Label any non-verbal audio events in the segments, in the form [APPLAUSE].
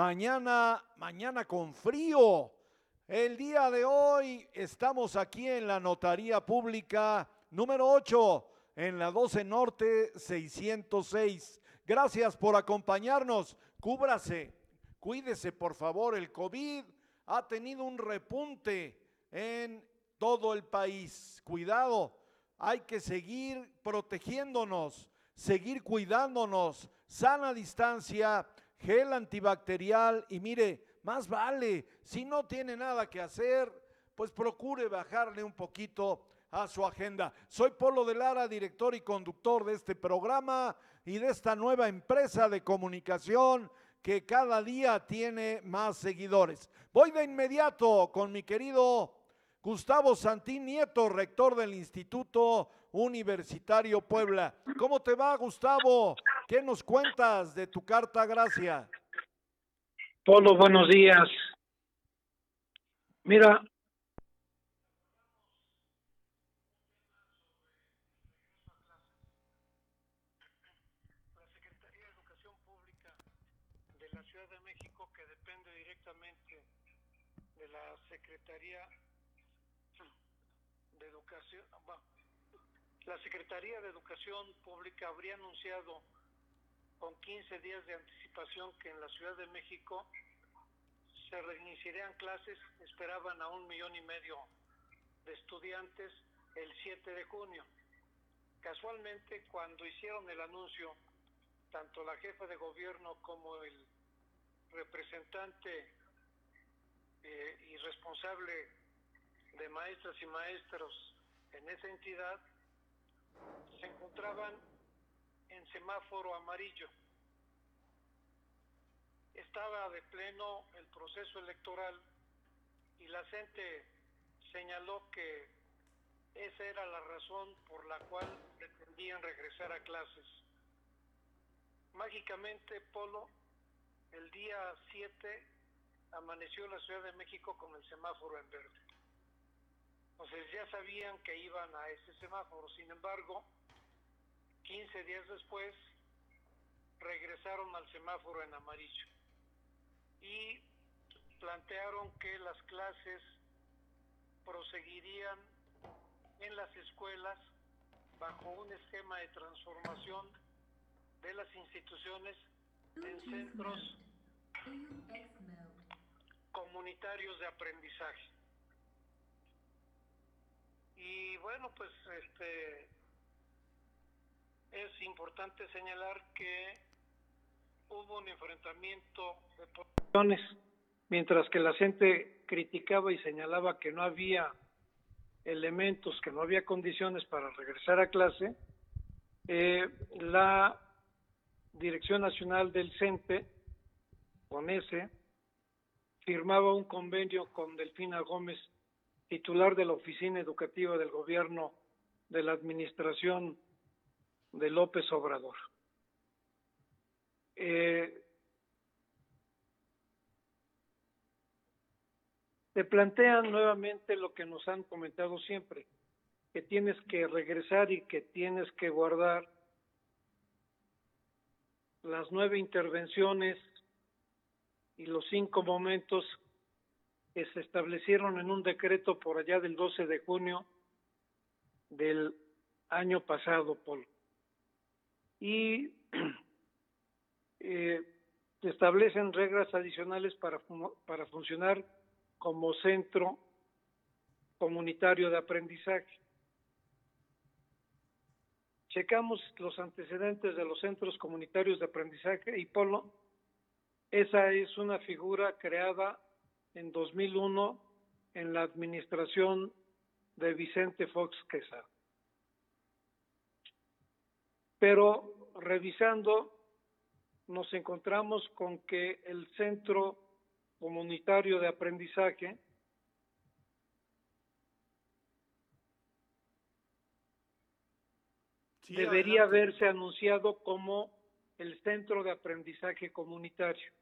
Mañana, mañana con frío. El día de hoy estamos aquí en la Notaría Pública número 8, en la 12 Norte 606. Gracias por acompañarnos. Cúbrase, cuídese por favor. El COVID ha tenido un repunte en todo el país. Cuidado, hay que seguir protegiéndonos, seguir cuidándonos, sana distancia gel antibacterial y mire, más vale, si no tiene nada que hacer, pues procure bajarle un poquito a su agenda. Soy Polo de Lara, director y conductor de este programa y de esta nueva empresa de comunicación que cada día tiene más seguidores. Voy de inmediato con mi querido Gustavo Santín Nieto, rector del Instituto Universitario Puebla. ¿Cómo te va, Gustavo? ¿Qué nos cuentas de tu carta gracia? Polo, buenos días. Mira, la Secretaría de Educación Pública de la Ciudad de México, que depende directamente de la Secretaría de Educación, la Secretaría de Educación Pública habría anunciado con 15 días de anticipación que en la Ciudad de México se reiniciarían clases, esperaban a un millón y medio de estudiantes el 7 de junio. Casualmente, cuando hicieron el anuncio, tanto la jefa de gobierno como el representante eh, y responsable de maestras y maestros en esa entidad se encontraban en semáforo amarillo. Estaba de pleno el proceso electoral y la gente señaló que esa era la razón por la cual pretendían regresar a clases. Mágicamente, Polo, el día 7 amaneció la Ciudad de México con el semáforo en verde. Entonces ya sabían que iban a ese semáforo. Sin embargo, 15 días después regresaron al semáforo en amarillo. Y plantearon que las clases proseguirían en las escuelas bajo un esquema de transformación de las instituciones en centros comunitarios de aprendizaje. Y bueno, pues este es importante señalar que hubo un enfrentamiento de posiciones, mientras que la gente criticaba y señalaba que no había elementos, que no había condiciones para regresar a clase, eh, la Dirección Nacional del CENTE, con ese, firmaba un convenio con Delfina Gómez titular de la Oficina Educativa del Gobierno de la Administración de López Obrador. Eh, te plantean nuevamente lo que nos han comentado siempre, que tienes que regresar y que tienes que guardar las nueve intervenciones y los cinco momentos que se establecieron en un decreto por allá del 12 de junio del año pasado, Paul. Y [CLEARS THROAT] eh, establecen reglas adicionales para, para funcionar como centro comunitario de aprendizaje. Checamos los antecedentes de los centros comunitarios de aprendizaje y Polo, esa es una figura creada en 2001 en la administración de Vicente Fox Quesada. Pero revisando, nos encontramos con que el Centro Comunitario de Aprendizaje debería haberse anunciado como el Centro de Aprendizaje Comunitario.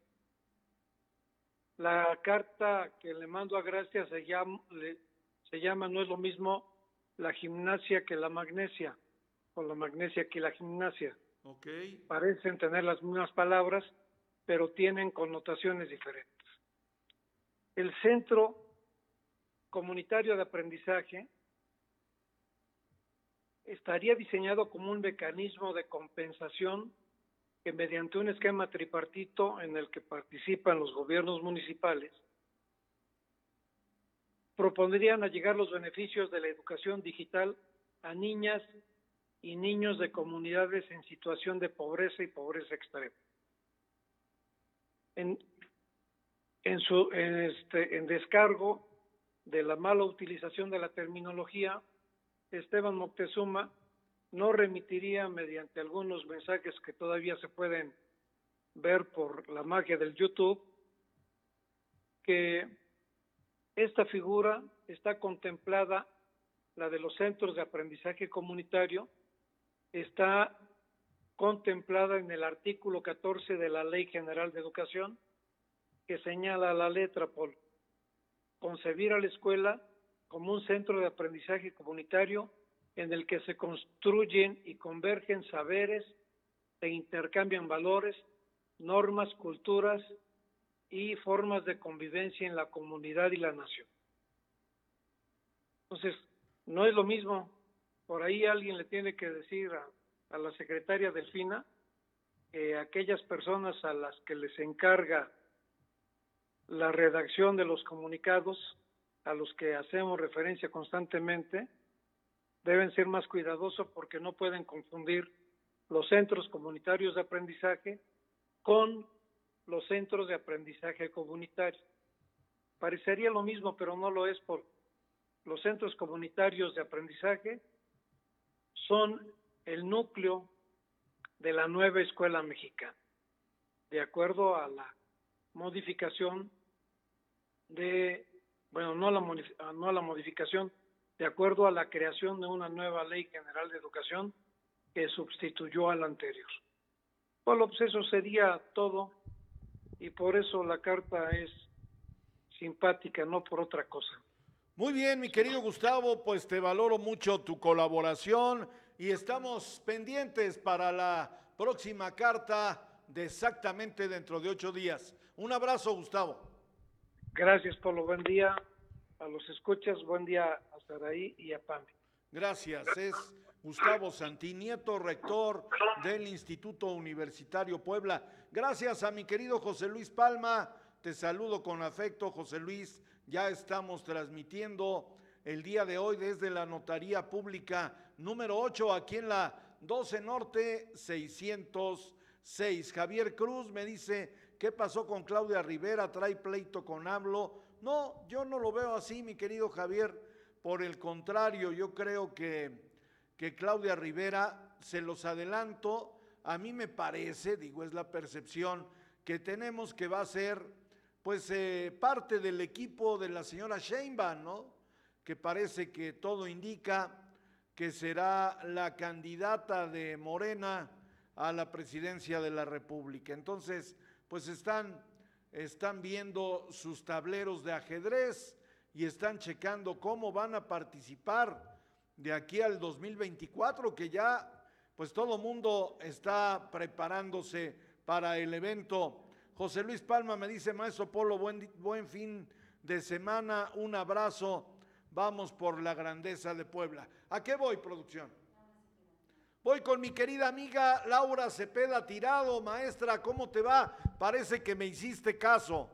La carta que le mando a Gracia se llama, se llama, no es lo mismo la gimnasia que la magnesia, o la magnesia que la gimnasia. Okay. Parecen tener las mismas palabras, pero tienen connotaciones diferentes. El centro comunitario de aprendizaje estaría diseñado como un mecanismo de compensación que mediante un esquema tripartito en el que participan los gobiernos municipales, propondrían allegar los beneficios de la educación digital a niñas y niños de comunidades en situación de pobreza y pobreza extrema. En, su, este, descargo de la mala utilización de la terminología, Esteban Moctezuma no remitiría mediante algunos mensajes que todavía se pueden ver por la magia del YouTube, que esta figura está contemplada, la de los centros de aprendizaje comunitario, está contemplada en el artículo 14 de la Ley General de Educación, que señala la letra por concebir a la escuela como un centro de aprendizaje comunitario en el que se construyen y convergen saberes, se intercambian valores, normas, culturas y formas de convivencia en la comunidad y la nación. Entonces, no es lo mismo, por ahí alguien le tiene que decir a, la secretaria Delfina que aquellas personas a las que les encarga la redacción de los comunicados, a los que hacemos referencia constantemente, deben ser más cuidadosos porque no pueden confundir los centros comunitarios de aprendizaje con los centros de aprendizaje comunitario. Parecería lo mismo, pero no lo es por los centros comunitarios de aprendizaje son el núcleo de la nueva escuela mexicana, de acuerdo a la modificación de, bueno, no la, no la modificación, de acuerdo a la creación de una nueva ley general de educación que sustituyó a la anterior. Bueno, pues eso sería todo y por eso la carta es simpática, no por otra cosa. Muy bien, mi querido Gustavo, pues te valoro mucho tu colaboración y estamos pendientes para la próxima carta de exactamente dentro de ocho días. Un abrazo, Gustavo. Gracias, Polo. Buen día a los escuchas. Buen día a Saraí y a Pampi. Gracias. Es Gustavo Santinieto, rector del Instituto Universitario Puebla. Gracias a mi querido José Luis Palma. Te saludo con afecto, José Luis. Ya estamos transmitiendo el día de hoy desde la Notaría Pública número 8 aquí en la 12 Norte 606. Javier Cruz me dice, ¿qué pasó con Claudia Rivera? ¿Trae pleito con hablo No, yo no lo veo así, mi querido Javier. Por el contrario, yo creo que, que Claudia Rivera, se los adelanto, a mí me parece, digo, es la percepción que tenemos que va a ser pues eh, parte del equipo de la señora Sheinbaum, ¿no? Que parece que todo indica que será la candidata de Morena a la presidencia de la República. Entonces, pues están, están viendo sus tableros de ajedrez y están checando cómo van a participar de aquí al 2024, que ya pues todo mundo está preparándose para el evento. José Luis Palma me dice, maestro Polo, buen, buen fin de semana, un abrazo, vamos por la grandeza de Puebla. ¿A qué voy, producción? Voy con mi querida amiga Laura Cepeda Tirado, maestra, ¿cómo te va? Parece que me hiciste caso.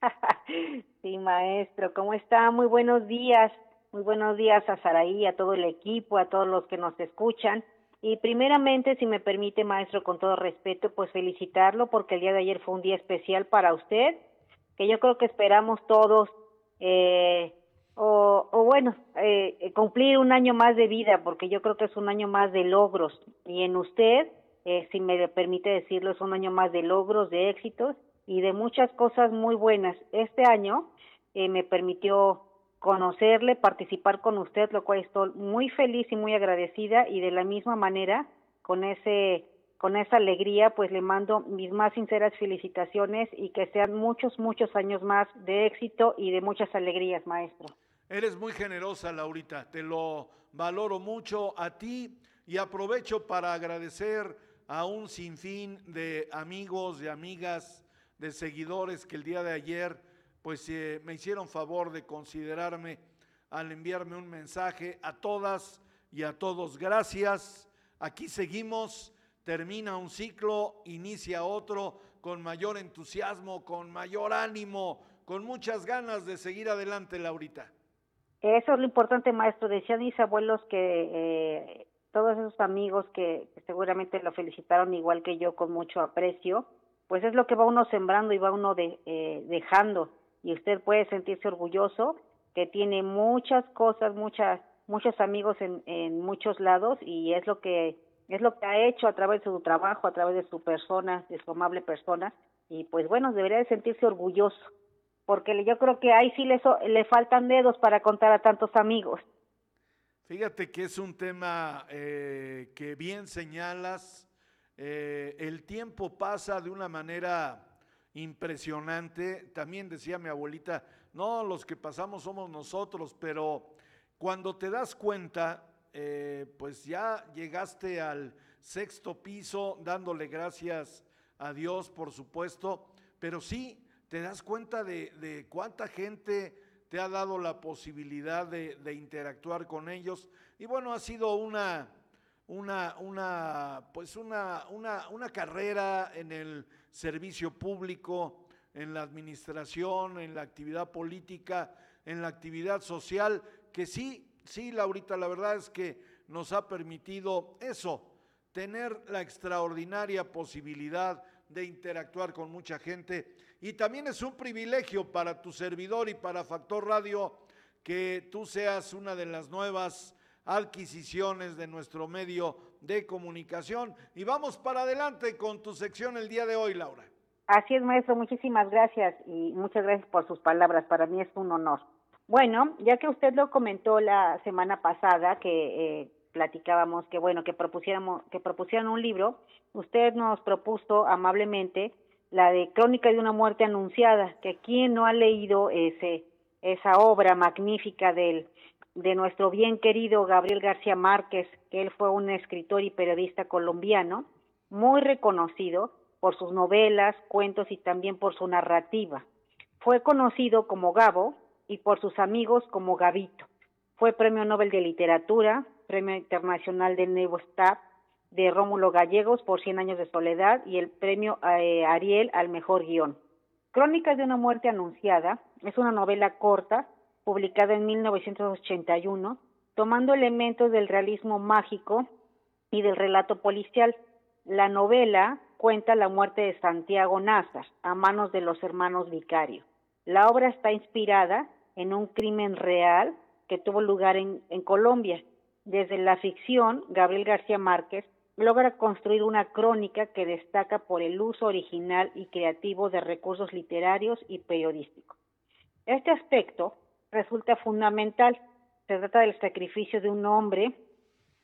[LAUGHS] sí, maestro, ¿cómo está? Muy buenos días. Muy buenos días a Saraí, a todo el equipo, a todos los que nos escuchan. Y primeramente, si me permite, maestro, con todo respeto, pues felicitarlo porque el día de ayer fue un día especial para usted, que yo creo que esperamos todos, eh, o, bueno, eh, cumplir un año más de vida, porque yo creo que es un año más de logros. Y en usted, eh, si me permite decirlo, es un año más de logros, de éxitos y de muchas cosas muy buenas. Este año eh, me permitió conocerle, participar con usted, lo cual estoy muy feliz y muy agradecida y de la misma manera, con ese con esa alegría, pues le mando mis más sinceras felicitaciones y que sean muchos, muchos años más de éxito y de muchas alegrías, maestro. Eres muy generosa, Laurita, te lo valoro mucho a ti y aprovecho para agradecer a un sinfín de amigos, de amigas, de seguidores que el día de ayer pues eh, me hicieron favor de considerarme al enviarme un mensaje a todas y a todos. Gracias. Aquí seguimos. Termina un ciclo, inicia otro con mayor entusiasmo, con mayor ánimo, con muchas ganas de seguir adelante, Laurita. Eso es lo importante, maestro. Decían mis abuelos que eh, todos esos amigos que seguramente lo felicitaron igual que yo con mucho aprecio, pues es lo que va uno sembrando y va uno de, eh, dejando. Y usted puede sentirse orgulloso que tiene muchas cosas, muchas, muchos amigos en, en muchos lados y es lo que es lo que ha hecho a través de su trabajo, a través de su persona, de su amable persona, y pues bueno, debería de sentirse orgulloso, porque yo creo que ahí sí le, le faltan dedos para contar a tantos amigos. Fíjate que es un tema eh, que bien señalas. Eh, el tiempo pasa de una manera impresionante. También decía mi abuelita, no, los que pasamos somos nosotros, pero cuando te das cuenta, eh, pues ya llegaste al sexto piso dándole gracias a Dios, por supuesto, pero sí te das cuenta de, de cuánta gente te ha dado la posibilidad de, interactuar con ellos. Y bueno, ha sido una, una, una, pues una, una, una carrera en el servicio público, en la administración, en la actividad política, en la actividad social, que sí, sí, Laurita, la verdad es que nos ha permitido eso, tener la extraordinaria posibilidad de interactuar con mucha gente. Y también es un privilegio para tu servidor y para Factor Radio que tú seas una de las nuevas adquisiciones de nuestro medio de comunicación. Y vamos para adelante con tu sección el día de hoy, Laura. Así es, maestro. Muchísimas gracias y muchas gracias por sus palabras. Para mí es un honor. Bueno, ya que usted lo comentó la semana pasada que eh, platicábamos que bueno que propusiéramos que propusieran un libro, usted nos propuso amablemente la de Crónica de una muerte anunciada, que quien no ha leído ese esa obra magnífica del de nuestro bien querido Gabriel García Márquez, que él fue un escritor y periodista colombiano, muy reconocido por sus novelas, cuentos y también por su narrativa. Fue conocido como Gabo y por sus amigos como Gabito. Fue Premio Nobel de Literatura, Premio Internacional de Nuevo Staff, de Rómulo Gallegos por Cien años de soledad y el premio eh, Ariel al mejor guion. Crónicas de una muerte anunciada es una novela corta publicada en 1981, tomando elementos del realismo mágico y del relato policial. La novela cuenta la muerte de Santiago Nazar a manos de los hermanos Vicario. La obra está inspirada en un crimen real que tuvo lugar en, en Colombia. Desde la ficción, Gabriel García Márquez logra construir una crónica que destaca por el uso original y creativo de recursos literarios y periodísticos. Este aspecto resulta fundamental. Se trata del sacrificio de un hombre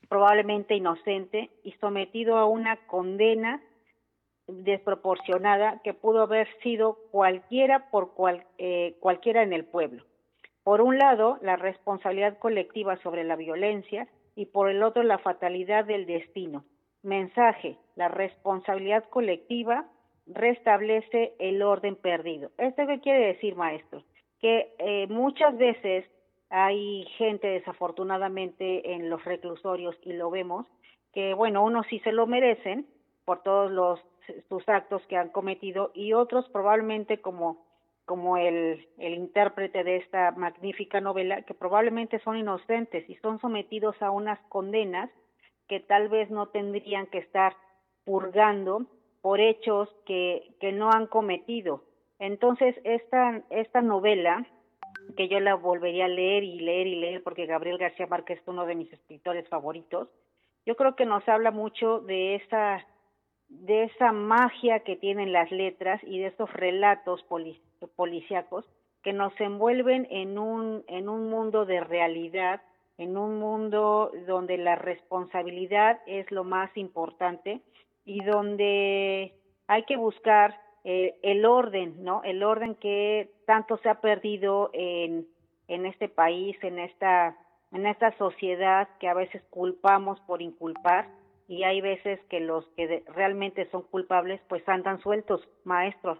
probablemente inocente y sometido a una condena desproporcionada que pudo haber sido cualquiera por eh, cualquiera en el pueblo. Por un lado, la responsabilidad colectiva sobre la violencia y por el otro, la fatalidad del destino, Mensaje, la responsabilidad colectiva restablece el orden perdido. ¿Esto qué quiere decir, maestro? Que eh, muchas veces hay gente desafortunadamente en los reclusorios y lo vemos, que bueno, unos sí se lo merecen por todos los sus actos que han cometido y otros probablemente como como el, el intérprete de esta magnífica novela, que probablemente son inocentes y son sometidos a unas condenas que tal vez no tendrían que estar purgando por hechos que, que no han cometido. Entonces, esta, esta novela, que yo la volvería a leer y leer y leer, porque Gabriel García Márquez es uno de mis escritores favoritos, yo creo que nos habla mucho de esa, de esa magia que tienen las letras y de esos relatos policíacos que nos envuelven en un, en un mundo de realidad en un mundo donde la responsabilidad es lo más importante y donde hay que buscar eh, el orden, ¿no? El orden que tanto se ha perdido en, en este país, en esta, en esta sociedad que a veces culpamos por inculpar y hay veces que los que realmente son culpables pues andan sueltos, maestros.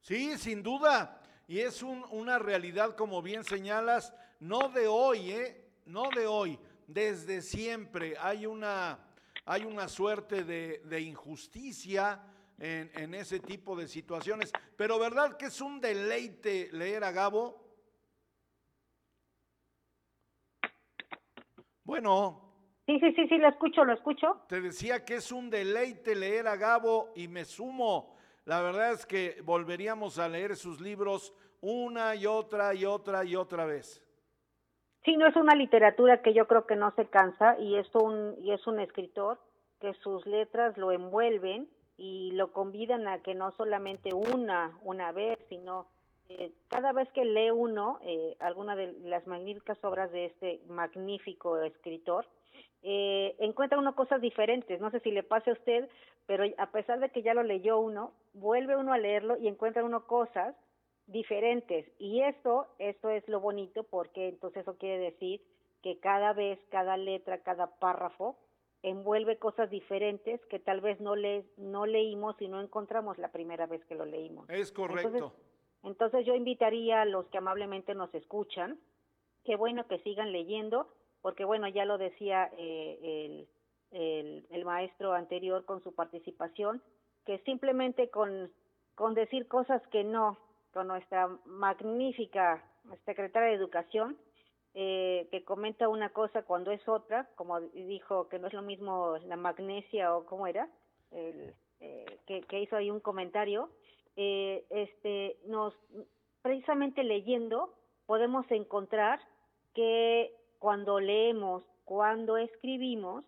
Sí, sin duda. Y es una realidad, como bien señalas, no de hoy, ¿eh? No de hoy, desde siempre hay una, hay una suerte de, injusticia en, en, ese tipo de situaciones. Pero ¿verdad que es un deleite leer a Gabo? Bueno, Sí, sí, sí, sí, lo escucho, lo escucho. Te decía que es un deleite leer a Gabo y me sumo. La verdad es que volveríamos a leer sus libros una y otra y otra y otra vez. Sí, no es una literatura que yo creo que no se cansa y es un, y es un escritor que sus letras lo envuelven y lo convidan a que no solamente una, una vez, sino eh, cada vez que lee uno eh, alguna de las magníficas obras de este magnífico escritor, eh, encuentra uno cosas diferentes. No sé si le pase a usted, pero a pesar de que ya lo leyó uno, vuelve uno a leerlo y encuentra uno cosas diferentes. Y eso, eso es lo bonito porque entonces eso quiere decir que cada vez, cada letra, cada párrafo envuelve cosas diferentes que tal vez no, le, no leímos y no encontramos la primera vez que lo leímos. Es correcto. Entonces, entonces yo invitaría a los que amablemente nos escuchan, qué bueno que sigan leyendo porque bueno, ya lo decía eh, el, el, maestro anterior con su participación, que simplemente con, con decir cosas que no, con nuestra magnífica secretaria de Educación, eh, que comenta una cosa cuando es otra, como dijo que no es lo mismo la magnesia o cómo era, el, eh, que, hizo ahí un comentario, este, nos precisamente leyendo podemos encontrar que cuando leemos, cuando escribimos,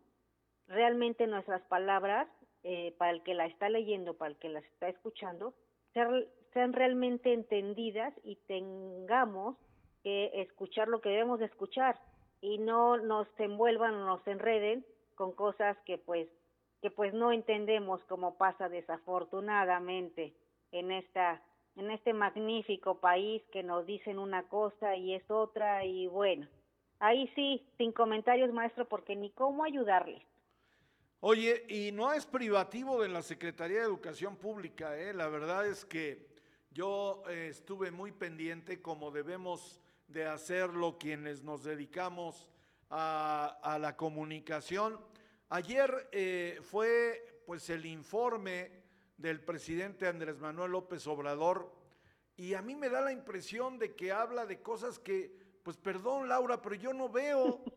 realmente nuestras palabras, eh, para el que la está leyendo, para el que las está escuchando, sean, sean realmente entendidas y tengamos que escuchar lo que debemos de escuchar y no nos envuelvan o nos enreden con cosas que pues que pues no entendemos como pasa desafortunadamente en esta en este magnífico país que nos dicen una cosa y es otra y bueno Ahí sí, sin comentarios, maestro, porque ni cómo ayudarle. Oye, y no es privativo de la Secretaría de Educación Pública, ¿eh? la verdad es que yo eh, estuve muy pendiente como debemos de hacerlo quienes nos dedicamos a, la comunicación. Ayer eh, fue pues el informe del presidente Andrés Manuel López Obrador y a mí me da la impresión de que habla de cosas que pues perdón Laura, pero yo no veo. [LAUGHS]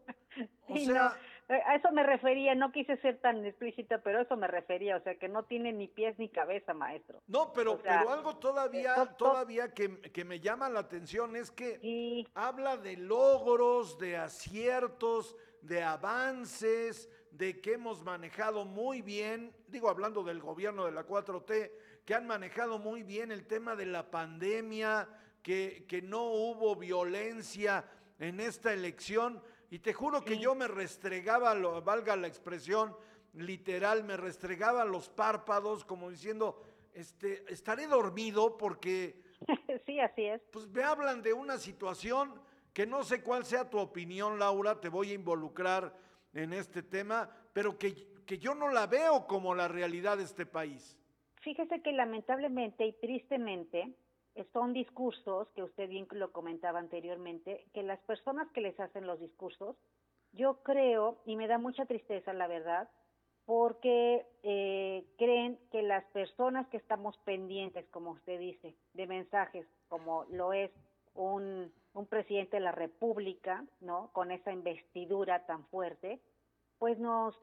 O sea, a eso me refería, no quise ser tan explícita, pero eso me refería, o sea, que no tiene ni pies ni cabeza, maestro. No, pero, pero algo todavía, todavía que, que, me llama la atención es que habla de logros, de aciertos, de avances, de que hemos manejado muy bien, digo, hablando del gobierno de la 4T, que han manejado muy bien el tema de la pandemia, que, no hubo violencia en esta elección. Y te juro que yo me restregaba, valga la expresión literal, me restregaba los párpados como diciendo, este, estaré dormido porque... [LAUGHS] Sí, así es. Pues me hablan de una situación que no sé cuál sea tu opinión, Laura, te voy a involucrar en este tema, pero que, que yo no la veo como la realidad de este país. Fíjese que lamentablemente y tristemente, son discursos, que usted bien lo comentaba anteriormente, que las personas que les hacen los discursos, yo creo, y me da mucha tristeza la verdad, porque eh, creen que las personas que estamos pendientes, como usted dice, de mensajes, como lo es un, un presidente de la República, ¿no? Con esa investidura tan fuerte, pues nos,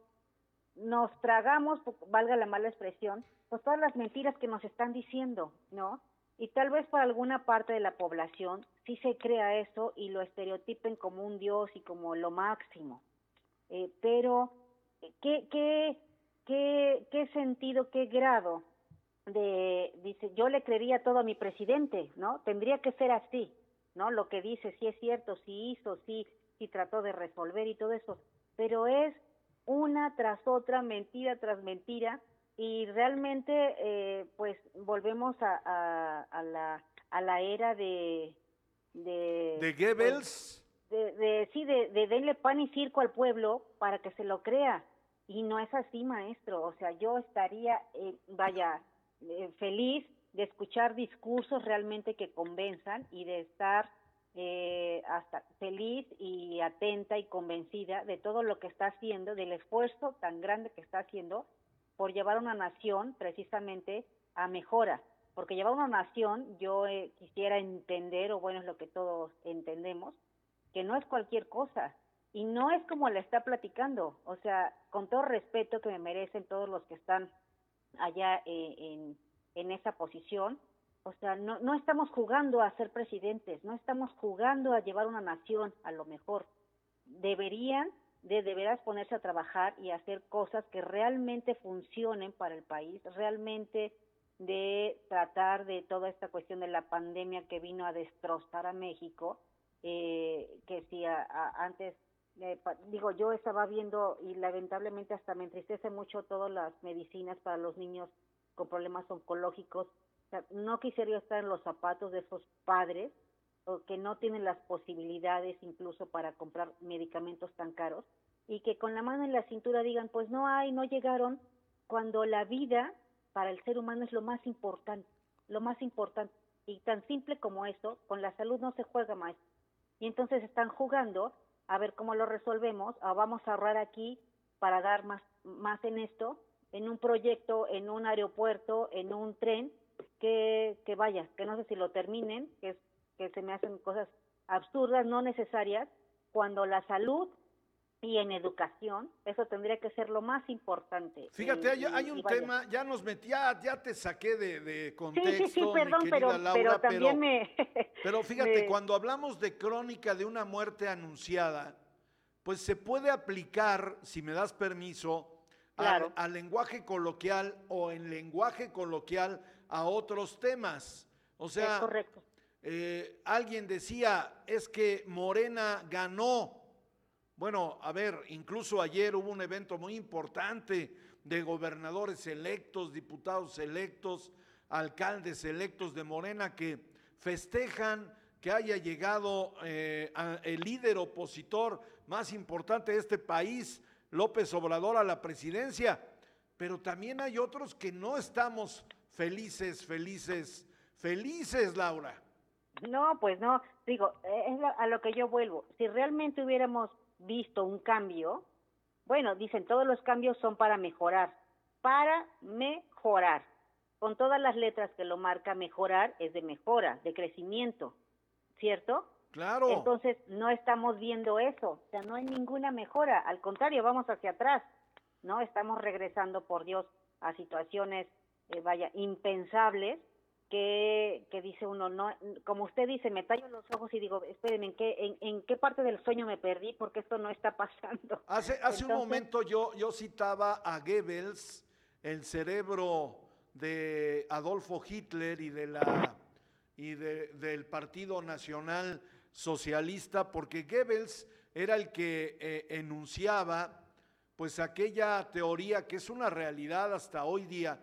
nos tragamos, valga la mala expresión, pues todas las mentiras que nos están diciendo, ¿no? Y tal vez para alguna parte de la población sí se crea eso y lo estereotipen como un dios y como lo máximo. Eh, pero, ¿qué, qué, qué, ¿qué sentido, qué grado de, dice, yo le creería todo a mi presidente, ¿no? Tendría que ser así, ¿no? Lo que dice, sí es cierto, sí hizo, sí, sí trató de resolver y todo eso, pero es una tras otra, mentira tras mentira, y realmente eh, pues volvemos a, a, la, a la era de de, ¿De Goebbels pues, de, de, sí de, de denle pan y circo al pueblo para que se lo crea Y no es así, maestro. O sea, yo estaría, eh, vaya, eh, feliz de escuchar discursos realmente que convenzan y de estar eh, hasta feliz y atenta y convencida de todo lo que está haciendo, del esfuerzo tan grande que está haciendo por llevar una nación precisamente a mejora. Porque llevar una nación, yo eh, quisiera entender, o bueno, es lo que todos entendemos, que no es cualquier cosa. Y no es como le está platicando. O sea, con todo respeto que me merecen todos los que están allá eh, en, en esa posición, o sea, no, no estamos jugando a ser presidentes, no estamos jugando a llevar una nación a lo mejor. Deberían de veras ponerse a trabajar y hacer cosas que realmente funcionen para el país, realmente de tratar de toda esta cuestión de la pandemia que vino a destrozar a México, eh, que si antes, eh, digo, yo estaba viendo y lamentablemente hasta me entristece mucho todas las medicinas para los niños con problemas oncológicos. No quisiera estar en los zapatos de esos padres o que no tienen las posibilidades incluso para comprar medicamentos tan caros y que con la mano en la cintura digan, pues no hay, no llegaron, cuando la vida para el ser humano es lo más importante, lo más importante. Y tan simple como eso, con la salud no se juega más. Y entonces están jugando a ver cómo lo resolvemos, o vamos a ahorrar aquí para dar más, más en esto, en un proyecto, en un aeropuerto, en un tren, que, que vaya, que no sé si lo terminen, que, es, que se me hacen cosas absurdas, no necesarias, cuando la salud y en educación, eso tendría que ser lo más importante. Fíjate, hay, un tema, ya nos metí, ya, te saqué de, de contexto, sí, sí, sí, perdón, pero, Laura, pero también me... [LAUGHS] Pero [LAUGHS] fíjate, cuando hablamos de crónica de una muerte anunciada, pues se puede aplicar, si me das permiso, al, al, lenguaje coloquial o en lenguaje coloquial a otros temas. O sea, correcto. Eh, alguien decía, es que Morena ganó. Bueno, a ver, incluso ayer hubo un evento muy importante de gobernadores electos, diputados electos, alcaldes electos de Morena que festejan que haya llegado eh, el líder opositor más importante de este país, López Obrador, a la presidencia. Pero también hay otros que no estamos felices, felices, felices, Laura. No, pues no, digo, es a lo que yo vuelvo. Si realmente hubiéramos visto un cambio, bueno, dicen, todos los cambios son para mejorar, para mejorar. Con todas las letras que lo marca mejorar es de mejora, de crecimiento, ¿cierto? Claro. Entonces, no estamos viendo eso, o sea, no hay ninguna mejora, al contrario, vamos hacia atrás, ¿no? Estamos regresando, por Dios, a situaciones eh, vaya, impensables, que, que, dice uno, no, como usted dice, me tallo los ojos y digo, espérenme, ¿en qué, en, en qué parte del sueño me perdí? Porque esto no está pasando. Hace, hace un momento yo, yo citaba a Goebbels, el cerebro de Adolfo Hitler y de la y de, del Partido Nacional Socialista, porque Goebbels era el que eh, enunciaba pues aquella teoría que es una realidad hasta hoy día,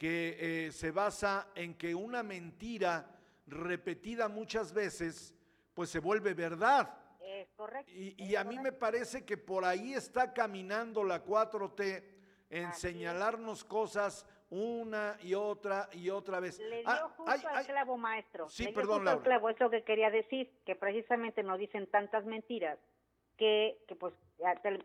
que eh, se basa en que una mentira repetida muchas veces, pues se vuelve verdad. Es correcto. Y, a mí me parece que por ahí está caminando la 4T en señalarnos cosas una y otra y otra vez. Le dio ah, justo al clavo, maestro. Sí, perdón, justo al clavo, es lo que quería decir, que precisamente nos dicen tantas mentiras que, que pues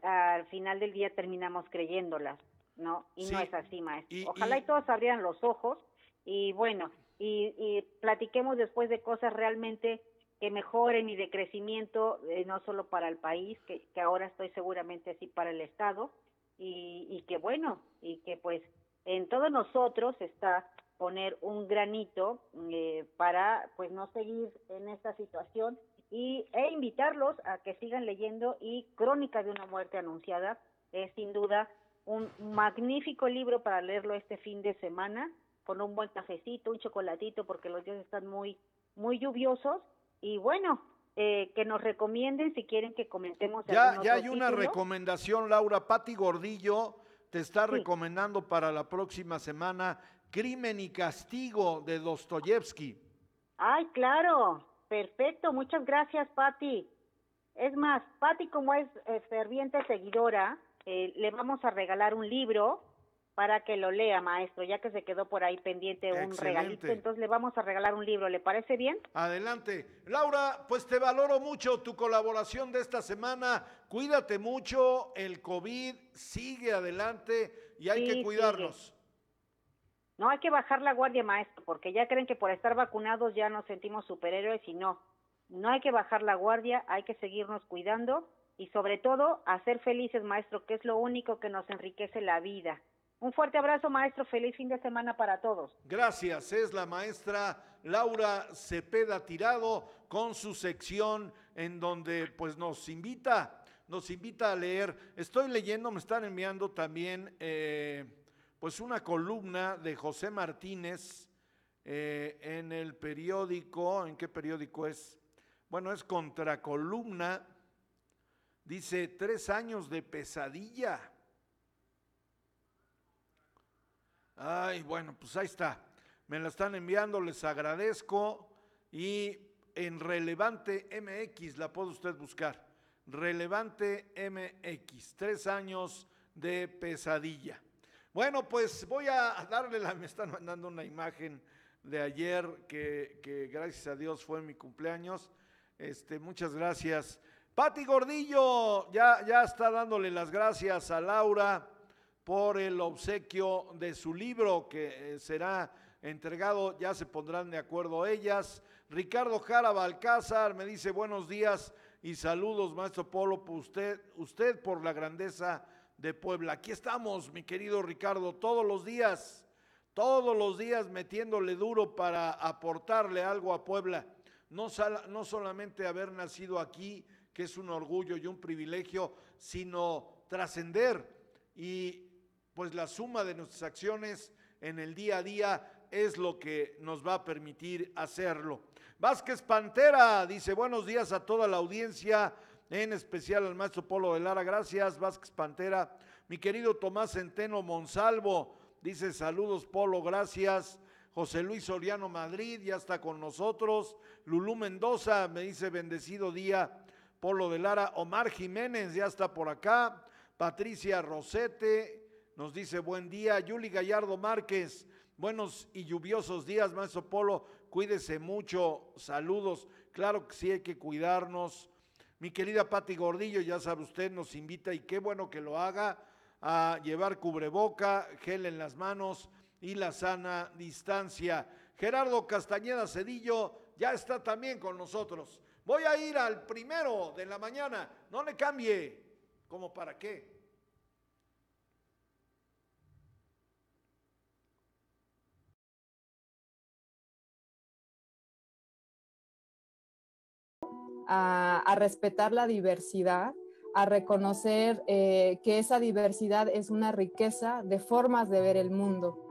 al final del día terminamos creyéndolas. ¿No? Y no es así, maestro. Ojalá y, todos abrieran los ojos y bueno, y, platiquemos después de cosas realmente que mejoren y de crecimiento, eh, no solo para el país, que, que ahora estoy seguramente así para el Estado, y, y que bueno, y que pues en todos nosotros está poner un granito eh, para pues no seguir en esta situación y e invitarlos a que sigan leyendo y Crónica de una muerte anunciada es sin duda un magnífico libro para leerlo este fin de semana, con un buen cafecito, un chocolatito, porque los días están muy, muy lluviosos. Y bueno, eh, que nos recomienden si quieren que comentemos. Ya, ya hay una recomendación, Laura. Patti Gordillo te está recomendando para la próxima semana Crimen y Castigo de Dostoyevsky. Ay, claro. Perfecto. Muchas gracias, Patti. Es más, Patti, como es eh, ferviente seguidora, eh, le vamos a regalar un libro para que lo lea, maestro, ya que se quedó por ahí pendiente un regalito, entonces le vamos a regalar un libro, ¿le parece bien? Adelante. Laura, pues te valoro mucho tu colaboración de esta semana, cuídate mucho, el COVID sigue adelante y hay que cuidarnos. No hay que bajar la guardia, maestro, porque ya creen que por estar vacunados ya nos sentimos superhéroes y no. No hay que bajar la guardia, hay que seguirnos cuidando y sobre todo hacer felices, maestro, que es lo único que nos enriquece la vida. Un fuerte abrazo, maestro. Feliz fin de semana para todos. Gracias. Es la maestra Laura Cepeda Tirado con su sección en donde pues nos invita, nos invita a leer. Estoy leyendo, me están enviando también eh, pues una columna de José Martínez eh, en el periódico. ¿En qué periódico es? Bueno, es contracolumna. Dice tres años de pesadilla Ay, bueno, pues ahí está. Me la están enviando, les agradezco. Y en Relevante MX la puede usted buscar. Relevante MX, tres años de pesadilla. Bueno, pues voy a darle la, [LAUGHS] me están mandando una imagen de ayer que, que gracias a Dios fue mi cumpleaños. Este, muchas gracias. Pati Gordillo ya, ya está dándole las gracias a Laura por el obsequio de su libro que eh, será entregado, ya se pondrán de acuerdo ellas. Ricardo Jara Balcázar me dice buenos días y saludos, maestro Polo, usted, usted por la grandeza de Puebla. Aquí estamos, mi querido Ricardo, todos los días, todos los días metiéndole duro para aportarle algo a Puebla. No, no solamente haber nacido aquí, que es un orgullo y un privilegio, sino trascender y pues la suma de nuestras acciones en el día a día es lo que nos va a permitir hacerlo. Vázquez Pantera dice buenos días a toda la audiencia, en especial al maestro Polo de Lara. Gracias, Vázquez Pantera. Mi querido Tomás Centeno Monsalvo dice saludos, Polo, gracias. José Luis Soriano Madrid ya está con nosotros. Lulú Mendoza me dice bendecido día. Polo de Lara. Omar Jiménez ya está por acá. Patricia Rosete, nos dice buen día. Yuli Gallardo Márquez, buenos y lluviosos días, maestro Polo. Cuídese mucho. Saludos. Claro que sí hay que cuidarnos. Mi querida Pati Gordillo, ya sabe usted, nos invita y qué bueno que lo haga a llevar cubreboca, gel en las manos y la sana distancia. Gerardo Castañeda Cedillo ya está también con nosotros. Voy a ir al primero de la mañana. No le cambie. ¿Cómo para qué? a, respetar la diversidad, a reconocer eh, que esa diversidad es una riqueza de formas de ver el mundo.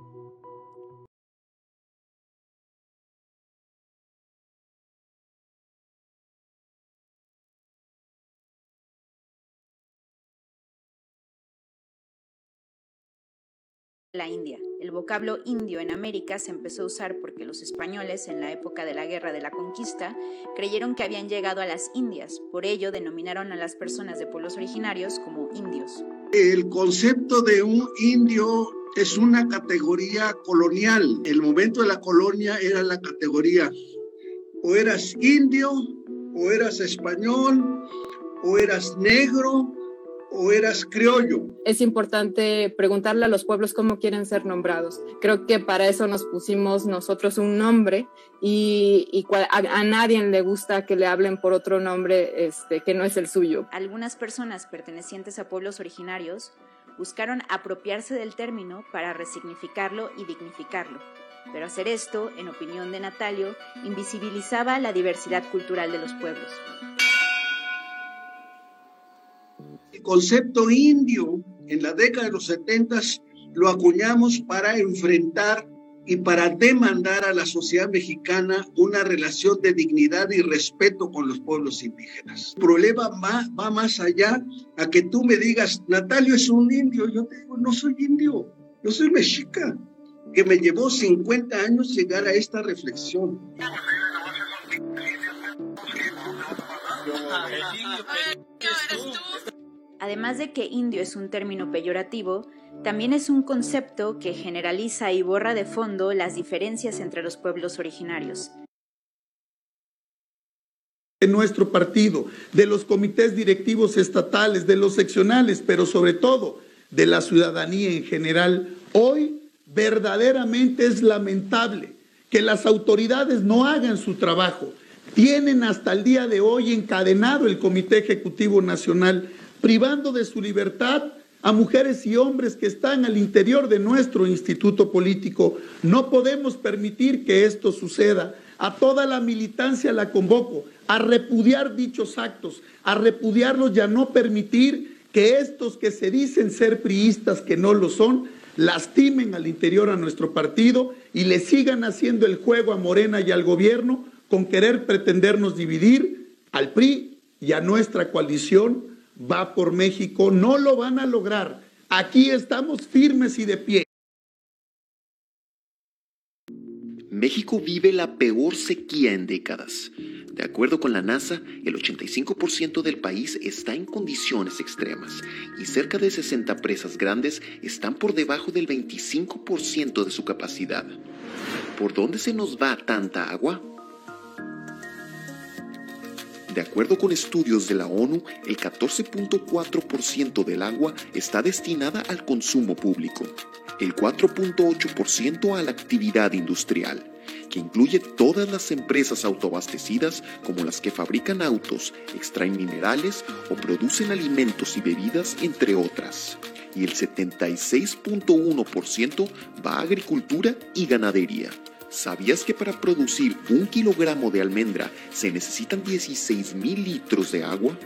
La India. El vocablo indio en América se empezó a usar porque los españoles en la época de la Guerra de la Conquista creyeron que habían llegado a las Indias, por ello denominaron a las personas de pueblos originarios como indios. El concepto de un indio es una categoría colonial. El momento de la colonia era la categoría o eras indio, o eras español, o eras negro, o eras criollo. Es importante preguntarle a los pueblos cómo quieren ser nombrados. Creo que para eso nos pusimos nosotros un nombre y, a, nadie le gusta que le hablen por otro nombre este, que no es el suyo. Algunas personas pertenecientes a pueblos originarios buscaron apropiarse del término para resignificarlo y dignificarlo. Pero hacer esto, en opinión de Natalio, invisibilizaba la diversidad cultural de los pueblos concepto indio en la década de los 70 lo acuñamos para enfrentar y para demandar a la sociedad mexicana una relación de dignidad y respeto con los pueblos indígenas. El problema va, más allá a que tú me digas, Natalio es un indio. Yo te digo, no soy indio, yo soy mexica, que me llevó 50 años llegar a esta reflexión. Además de que indio es un término peyorativo, también es un concepto que generaliza y borra de fondo las diferencias entre los pueblos originarios. De nuestro partido, de los comités directivos estatales, de los seccionales, pero sobre todo de la ciudadanía en general, hoy verdaderamente es lamentable que las autoridades no hagan su trabajo. Tienen hasta el día de hoy encadenado el Comité Ejecutivo Nacional, privando de su libertad a mujeres y hombres que están al interior de nuestro instituto político. No podemos permitir que esto suceda. A toda la militancia la convoco a repudiar dichos actos, a repudiarlos y a no permitir que estos que se dicen ser priistas, que no lo son, lastimen al interior a nuestro partido y le sigan haciendo el juego a Morena y al gobierno con querer pretendernos dividir al PRI y a nuestra coalición va por México. No lo van a lograr. Aquí estamos firmes y de pie. México vive la peor sequía en décadas. De acuerdo con la NASA, el 85% del país está en condiciones extremas y cerca de 60 presas grandes están por debajo del 25% de su capacidad. ¿Por dónde se nos va tanta agua? De acuerdo con estudios de la ONU, el 14.4% del agua está destinada al consumo público, el 4.8% a la actividad industrial que incluye todas las empresas autoabastecidas como las que fabrican autos, extraen minerales o producen alimentos y bebidas, entre otras. Y el 76.1% va a agricultura y ganadería. ¿Sabías que para producir un kilogramo de almendra se necesitan 16 mil litros de agua?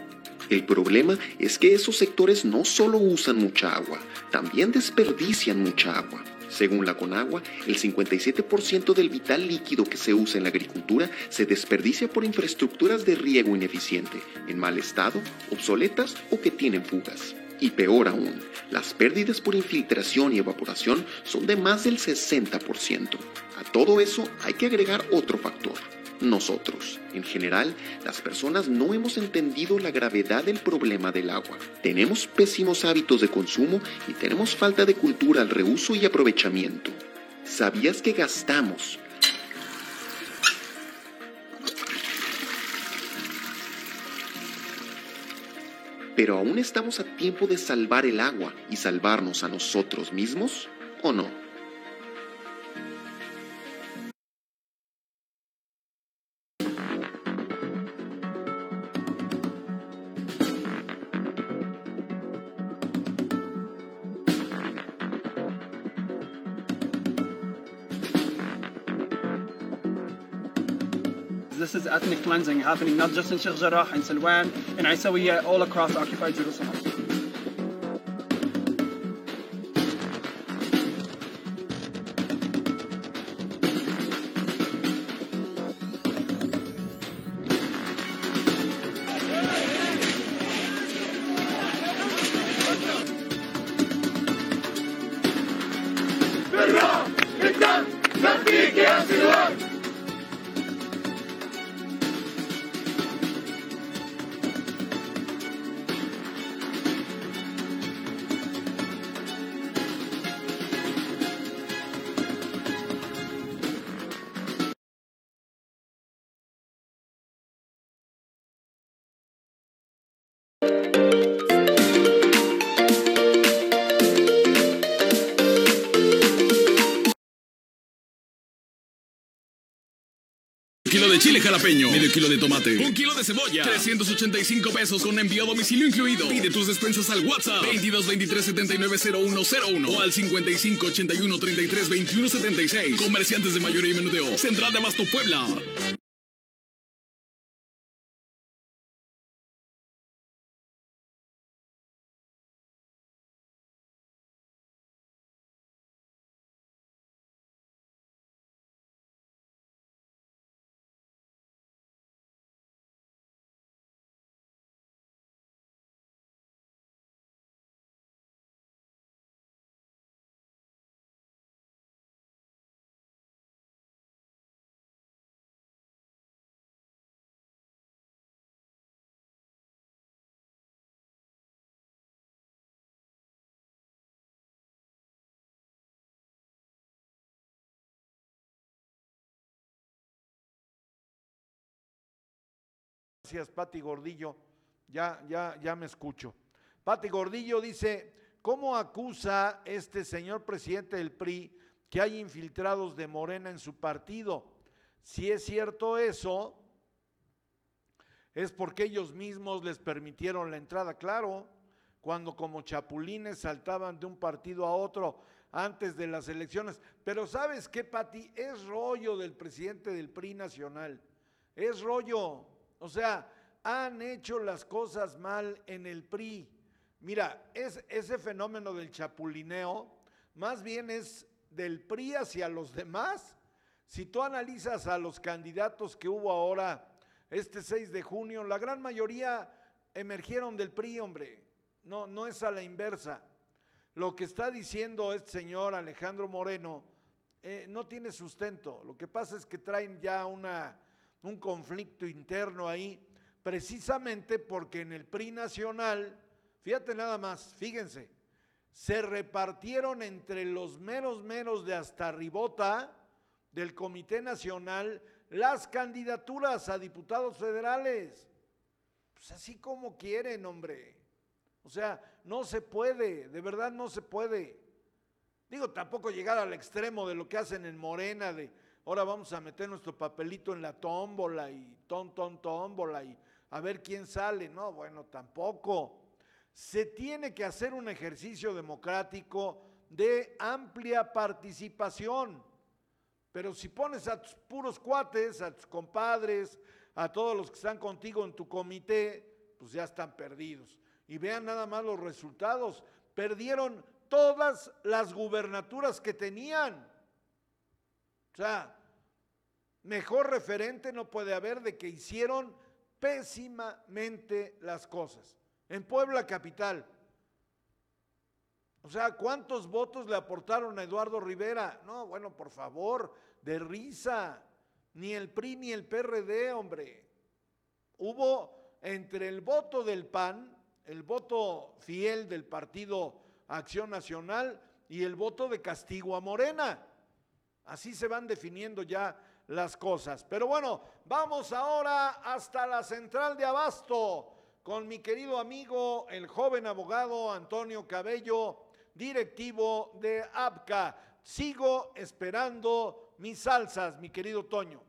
El problema es que esos sectores no solo usan mucha agua, también desperdician mucha agua. Según la Conagua, el 57% del vital líquido que se usa en la agricultura se desperdicia por infraestructuras de riego ineficiente, en mal estado, obsoletas o que tienen fugas. Y peor aún, las pérdidas por infiltración y evaporación son de más del 60%. A todo eso hay que agregar otro factor nosotros. En general, las personas no hemos entendido la gravedad del problema del agua. Tenemos pésimos hábitos de consumo y tenemos falta de cultura al reuso y aprovechamiento. ¿Sabías que gastamos pero aún estamos a tiempo de salvar el agua y salvarnos a nosotros mismos, ¿o no? This is ethnic cleansing happening not just in Sheikh Jarrah, in Silwan, in Isawiya, all across occupied Jerusalem. Jalapeño, medio kilo de tomate, un kilo de cebolla, 385 pesos con envío a domicilio incluido. Pide tus despensas al WhatsApp 22 23 79 0101 o al 55 81 33 21 76. Comerciantes de mayoría y menudeo. Central de Abasto Puebla. Gracias, Pati Gordillo. Ya, ya, ya me escucho. Pati Gordillo dice, ¿cómo acusa este señor presidente del PRI que hay infiltrados de Morena en su partido? Si es cierto eso, es porque ellos mismos les permitieron la entrada, claro, cuando como chapulines saltaban de un partido a otro antes de las elecciones. Pero sabes qué, Pati, es rollo del presidente del PRI nacional, es rollo, o sea, han hecho las cosas mal en el PRI. Mira, es, ese fenómeno del chapulineo más bien es del PRI hacia los demás. Si tú analizas a los candidatos que hubo ahora, este 6 de junio, la gran mayoría emergieron del PRI, hombre. No, no es a la inversa. Lo que está diciendo este señor Alejandro Moreno eh, no tiene sustento. Lo que pasa es que traen ya una, un conflicto interno ahí, precisamente porque en el PRI nacional, fíjate nada más, fíjense, se repartieron entre los menos menos de hasta ribota del Comité Nacional las candidaturas a diputados federales. Pues así como quieren, hombre. O sea, no se puede, de verdad no se puede. Digo, tampoco llegar al extremo de lo que hacen en Morena, de ahora vamos a meter nuestro papelito en la tómbola y ton, ton, tómbola y a ver quién sale. No, bueno, tampoco. Se tiene que hacer un ejercicio democrático de amplia participación. Pero si pones a tus puros cuates, a tus compadres, a todos los que están contigo en tu comité, pues ya están perdidos. Y vean nada más los resultados. Perdieron todas las gubernaturas que tenían. O sea, mejor referente no puede haber de que hicieron pésimamente las cosas. En Puebla Capital. O sea, ¿cuántos votos le aportaron a Eduardo Rivera? No, bueno, por favor, de risa. Ni el PRI ni el PRD, hombre. Hubo entre el voto del PAN, el voto fiel del Partido Acción Nacional y el voto de castigo a Morena. Así se van definiendo ya las cosas. Pero bueno, vamos ahora hasta la central de Abasto con mi querido amigo, el joven abogado Antonio Cabello, directivo de APCA. Sigo esperando mis salsas, mi querido Toño.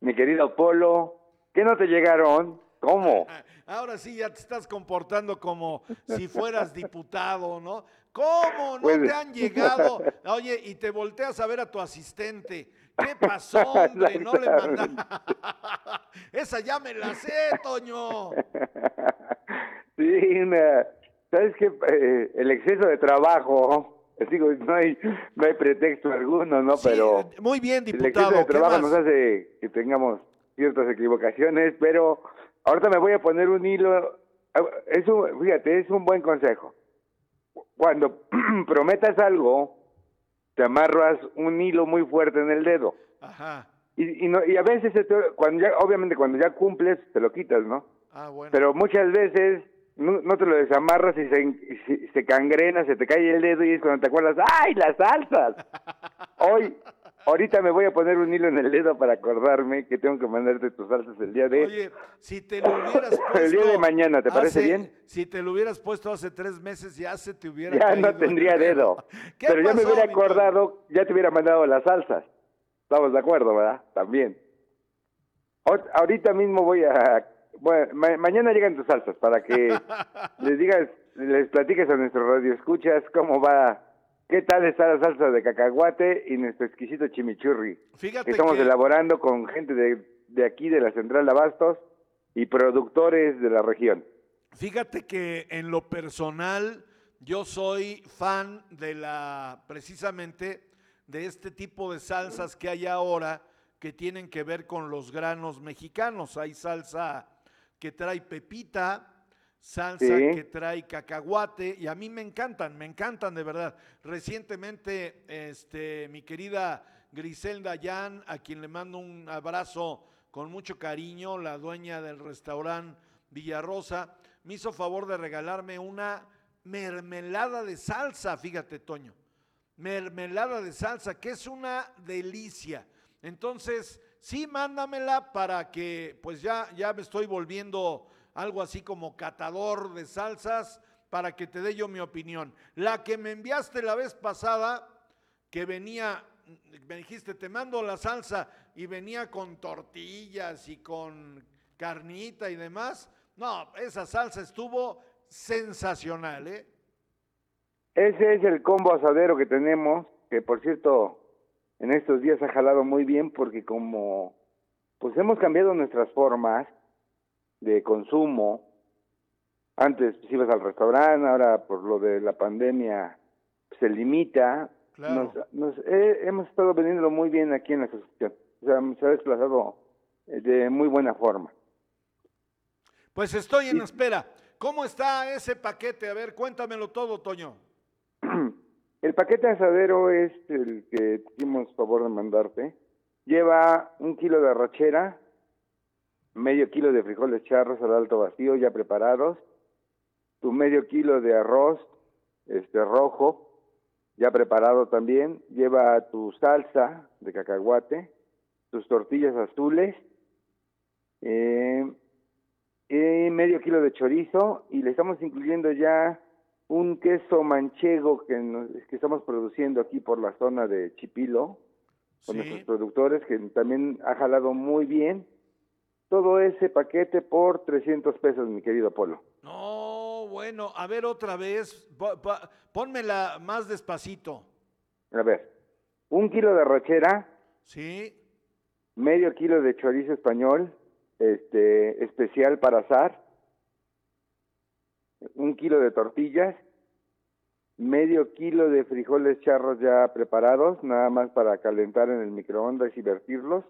Mi querido Polo, ¿qué no te llegaron? ¿Cómo? [LAUGHS] Ahora sí ya te estás comportando como si fueras diputado, ¿no? ¿Cómo no Pues- te han llegado? Oye, y te volteas a ver a tu asistente. ¿Qué pasó, hombre? [LAUGHS] No le mandaste. Esa ya me la sé, Toño. [LAUGHS] Sí, una- sabes que eh, el exceso de trabajo, digo, no hay, no hay pretexto alguno, ¿no? Sí, pero muy bien, el exceso diputado. de ¿Qué trabajo nos hace que tengamos ciertas equivocaciones, pero ahorita me voy a poner un hilo. ah, Es un, fíjate, es un buen consejo. Cuando [CLEARS THROAT] prometas algo, te amarras un hilo muy fuerte en el dedo. Ajá. Y, y, no, y a veces, te- cuando ya, obviamente, cuando ya cumples, te lo quitas, ¿no? Ah, bueno. Pero muchas veces no, no te lo desamarras y se, y se, se cangrena, se te cae el dedo y es cuando te acuerdas, ¡ay, las salsas! [LAUGHS] Hoy, ahorita me voy a poner un hilo en el dedo para acordarme que tengo que mandarte tus salsas el día de... Oye, si te lo hubieras puesto. [LAUGHS] El día de mañana, ¿te parece bien? Si te lo hubieras puesto hace tres meses, ya se te hubiera. ya no tendría dedo. [LAUGHS] ¿Qué Pero ya me hubiera acordado, ya te hubiera mandado las salsas. Estamos de acuerdo, ¿verdad? También. Ahor- Ahorita mismo voy a... Bueno, ma- mañana llegan tus salsas para que [LAUGHS] les digas, les platiques a nuestros radioescuchas cómo va, qué tal está la salsa de cacahuate y nuestro exquisito chimichurri. Fíjate que estamos que- elaborando con gente de, de aquí, de la Central de Abastos y productores de la región. Fíjate que en lo personal yo soy fan de la precisamente de este tipo de salsas que hay ahora que tienen que ver con los granos mexicanos. Hay salsa que trae pepita, salsa Sí. que trae cacahuate y a mí me encantan, me encantan de verdad. Recientemente este mi querida Griselda Yan, a quien le mando un abrazo con mucho cariño, la dueña del restaurante Villarrosa, me hizo favor de regalarme una mermelada de salsa, fíjate, Toño. Mermelada de salsa, que es una delicia. Entonces, sí, mándamela para que, pues ya, ya me estoy volviendo algo así como catador de salsas para que te dé yo mi opinión. La que me enviaste la vez pasada, que venía, me dijiste, te mando la salsa y venía con tortillas y con carnita y demás. No, esa salsa estuvo sensacional, ¿eh? Ese es el combo asadero que tenemos, que por cierto, en estos días ha jalado muy bien porque como pues hemos cambiado nuestras formas de consumo. Antes pues, ibas al restaurante, ahora por lo de la pandemia se limita. Claro. Nos, nos- eh, hemos estado vendiendo muy bien aquí en la asociación. O sea, se ha desplazado eh, de muy buena forma. Pues estoy en espera. ¿Cómo está ese paquete? A ver, cuéntamelo todo, Toño. [CLEARS THROAT] El paquete asadero es el que hicimos favor de mandarte. Lleva un kilo de arrachera, medio kilo de frijoles charros al alto vacío ya preparados, tu medio kilo de arroz este rojo ya preparado también, lleva tu salsa de cacahuate, tus tortillas azules, eh, y medio kilo de chorizo y le estamos incluyendo ya un queso manchego que, nos- que estamos produciendo aquí por la zona de Chipilo con Sí. nuestros productores que también ha jalado muy bien. Todo ese paquete por 300 pesos, mi querido Polo. No, bueno, a ver otra vez. Pónmela más despacito. A ver, un kilo de arrachera, Sí, medio kilo de chorizo español, este especial para asar, un kilo de tortillas, medio kilo de frijoles charros ya preparados, nada más para calentar en el microondas y vertirlos,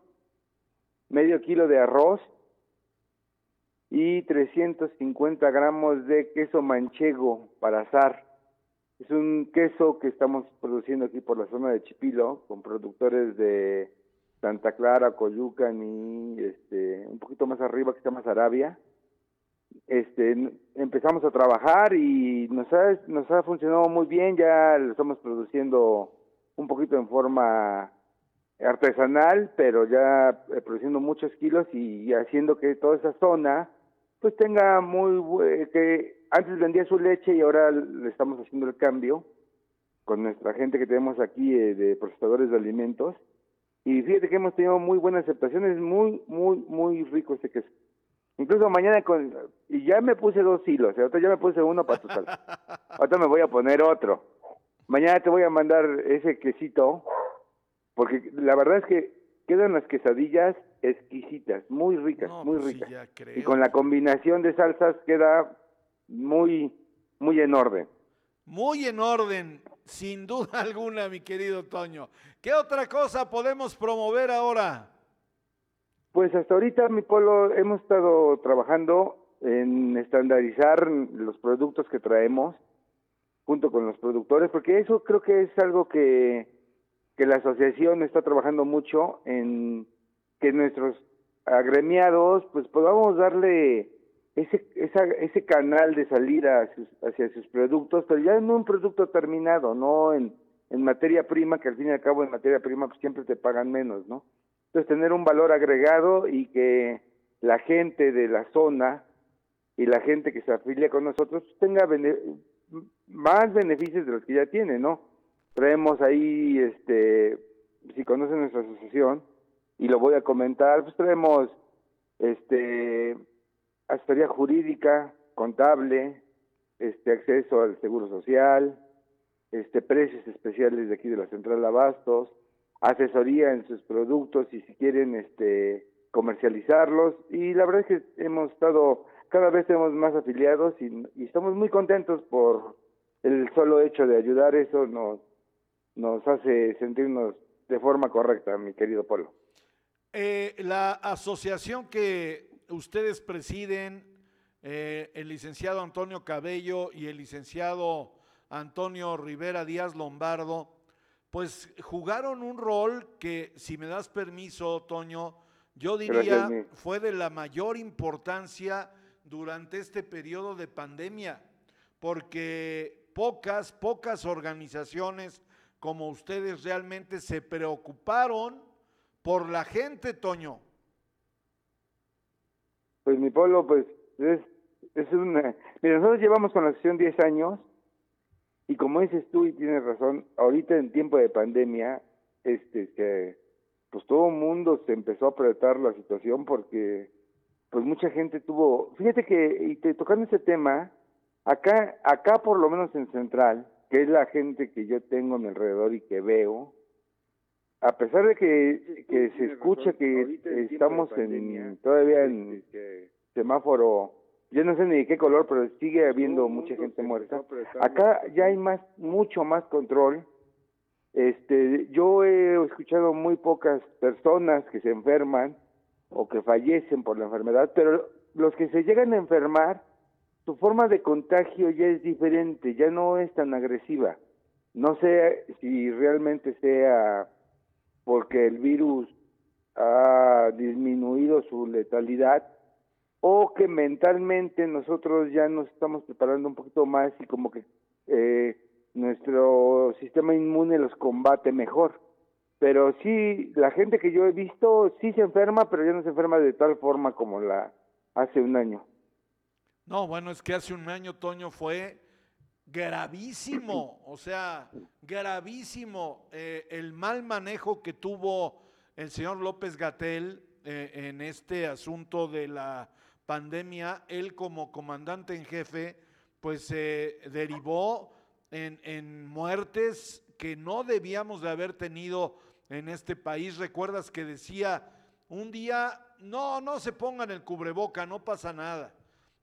medio kilo de arroz y 350 gramos de queso manchego para asar. Es un queso que estamos produciendo aquí por la zona de Chipilo con productores de Santa Clara, Coyucan y este, un poquito más arriba que se llama Sarabia. Este, empezamos a trabajar y nos ha, nos ha funcionado muy bien, ya lo estamos produciendo un poquito en forma artesanal, pero ya eh, produciendo muchos kilos y, haciendo que toda esa zona pues tenga muy bue- que antes vendía su leche y ahora le estamos haciendo el cambio con nuestra gente que tenemos aquí eh, de procesadores de alimentos y fíjate que hemos tenido muy buenas aceptaciones, muy muy muy rico este queso. Incluso mañana con y ya me puse dos hilos, y ahorita ya me puse uno para tu salsa. [LAUGHS] Ahorita me voy a poner otro. Mañana te voy a mandar ese quesito porque la verdad es que quedan las quesadillas exquisitas, muy ricas, no, muy pues sí, ricas. ya creo. y con la combinación de salsas queda muy muy en orden. Muy en orden, sin duda [LAUGHS] alguna, mi querido Toño. ¿Qué otra cosa podemos promover ahora? Pues hasta ahorita, mi polo, hemos estado trabajando en estandarizar los productos que traemos junto con los productores, porque eso creo que es algo que, que la asociación está trabajando mucho en que nuestros agremiados pues podamos darle ese, esa, ese canal de salida hacia sus productos, pero ya en un producto terminado, no en, en materia prima, que al fin y al cabo en materia prima pues siempre te pagan menos, ¿no? Entonces tener un valor agregado y que la gente de la zona y la gente que se afilia con nosotros pues, tenga más beneficios de los que ya tiene, ¿no? Traemos ahí, este, si conocen nuestra asociación, y lo voy a comentar, pues traemos, este, asesoría jurídica, contable, este, acceso al seguro social, este, precios especiales de aquí de la Central Abastos, asesoría en sus productos y si quieren, este, comercializarlos, y la verdad es que hemos estado, cada vez tenemos más afiliados y, y estamos muy contentos por el solo hecho de ayudar, eso nos, nos hace sentirnos de forma correcta, mi querido Polo. Eh, la asociación que ustedes presiden, eh, el licenciado Antonio Cabello y el licenciado Antonio Rivera Díaz Lombardo, pues jugaron un rol que, si me das permiso, Toño, yo diría Gracias, fue de la mayor importancia durante este periodo de pandemia, porque pocas, pocas organizaciones como ustedes realmente se preocuparon por la gente, Toño. Pues mi pueblo, pues es, una... Mira, nosotros llevamos con la asociación 10 años y como dices tú y tienes razón, ahorita en tiempo de pandemia, este, que pues todo el mundo se empezó a apretar la situación porque pues mucha gente tuvo, fíjate que y te, tocando ese tema, acá acá por lo menos en Central, que es la gente que yo tengo a mi alrededor y que veo, a pesar de que, que se escucha que estamos en todavía en semáforo, yo no sé ni de qué color, pero sigue habiendo mucha gente muerta. Acá ya hay más, mucho más control. Este, yo he escuchado muy pocas personas que se enferman o que fallecen por la enfermedad, pero los que se llegan a enfermar, su forma de contagio ya es diferente, ya no es tan agresiva. No sé si realmente sea porque el virus ha disminuido su letalidad o que mentalmente nosotros ya nos estamos preparando un poquito más y como que eh, nuestro sistema inmune los combate mejor. Pero sí, la gente que yo he visto sí se enferma, pero ya no se enferma de tal forma como la hace un año. No, bueno, es que hace un año, Toño, fue gravísimo, o sea, gravísimo eh, el mal manejo que tuvo el señor López Gatel eh, en este asunto de la pandemia. Él como comandante en jefe, pues se derivó en, en muertes que no debíamos de haber tenido en este país. Recuerdas que decía un día, no, no se pongan el cubreboca, no pasa nada.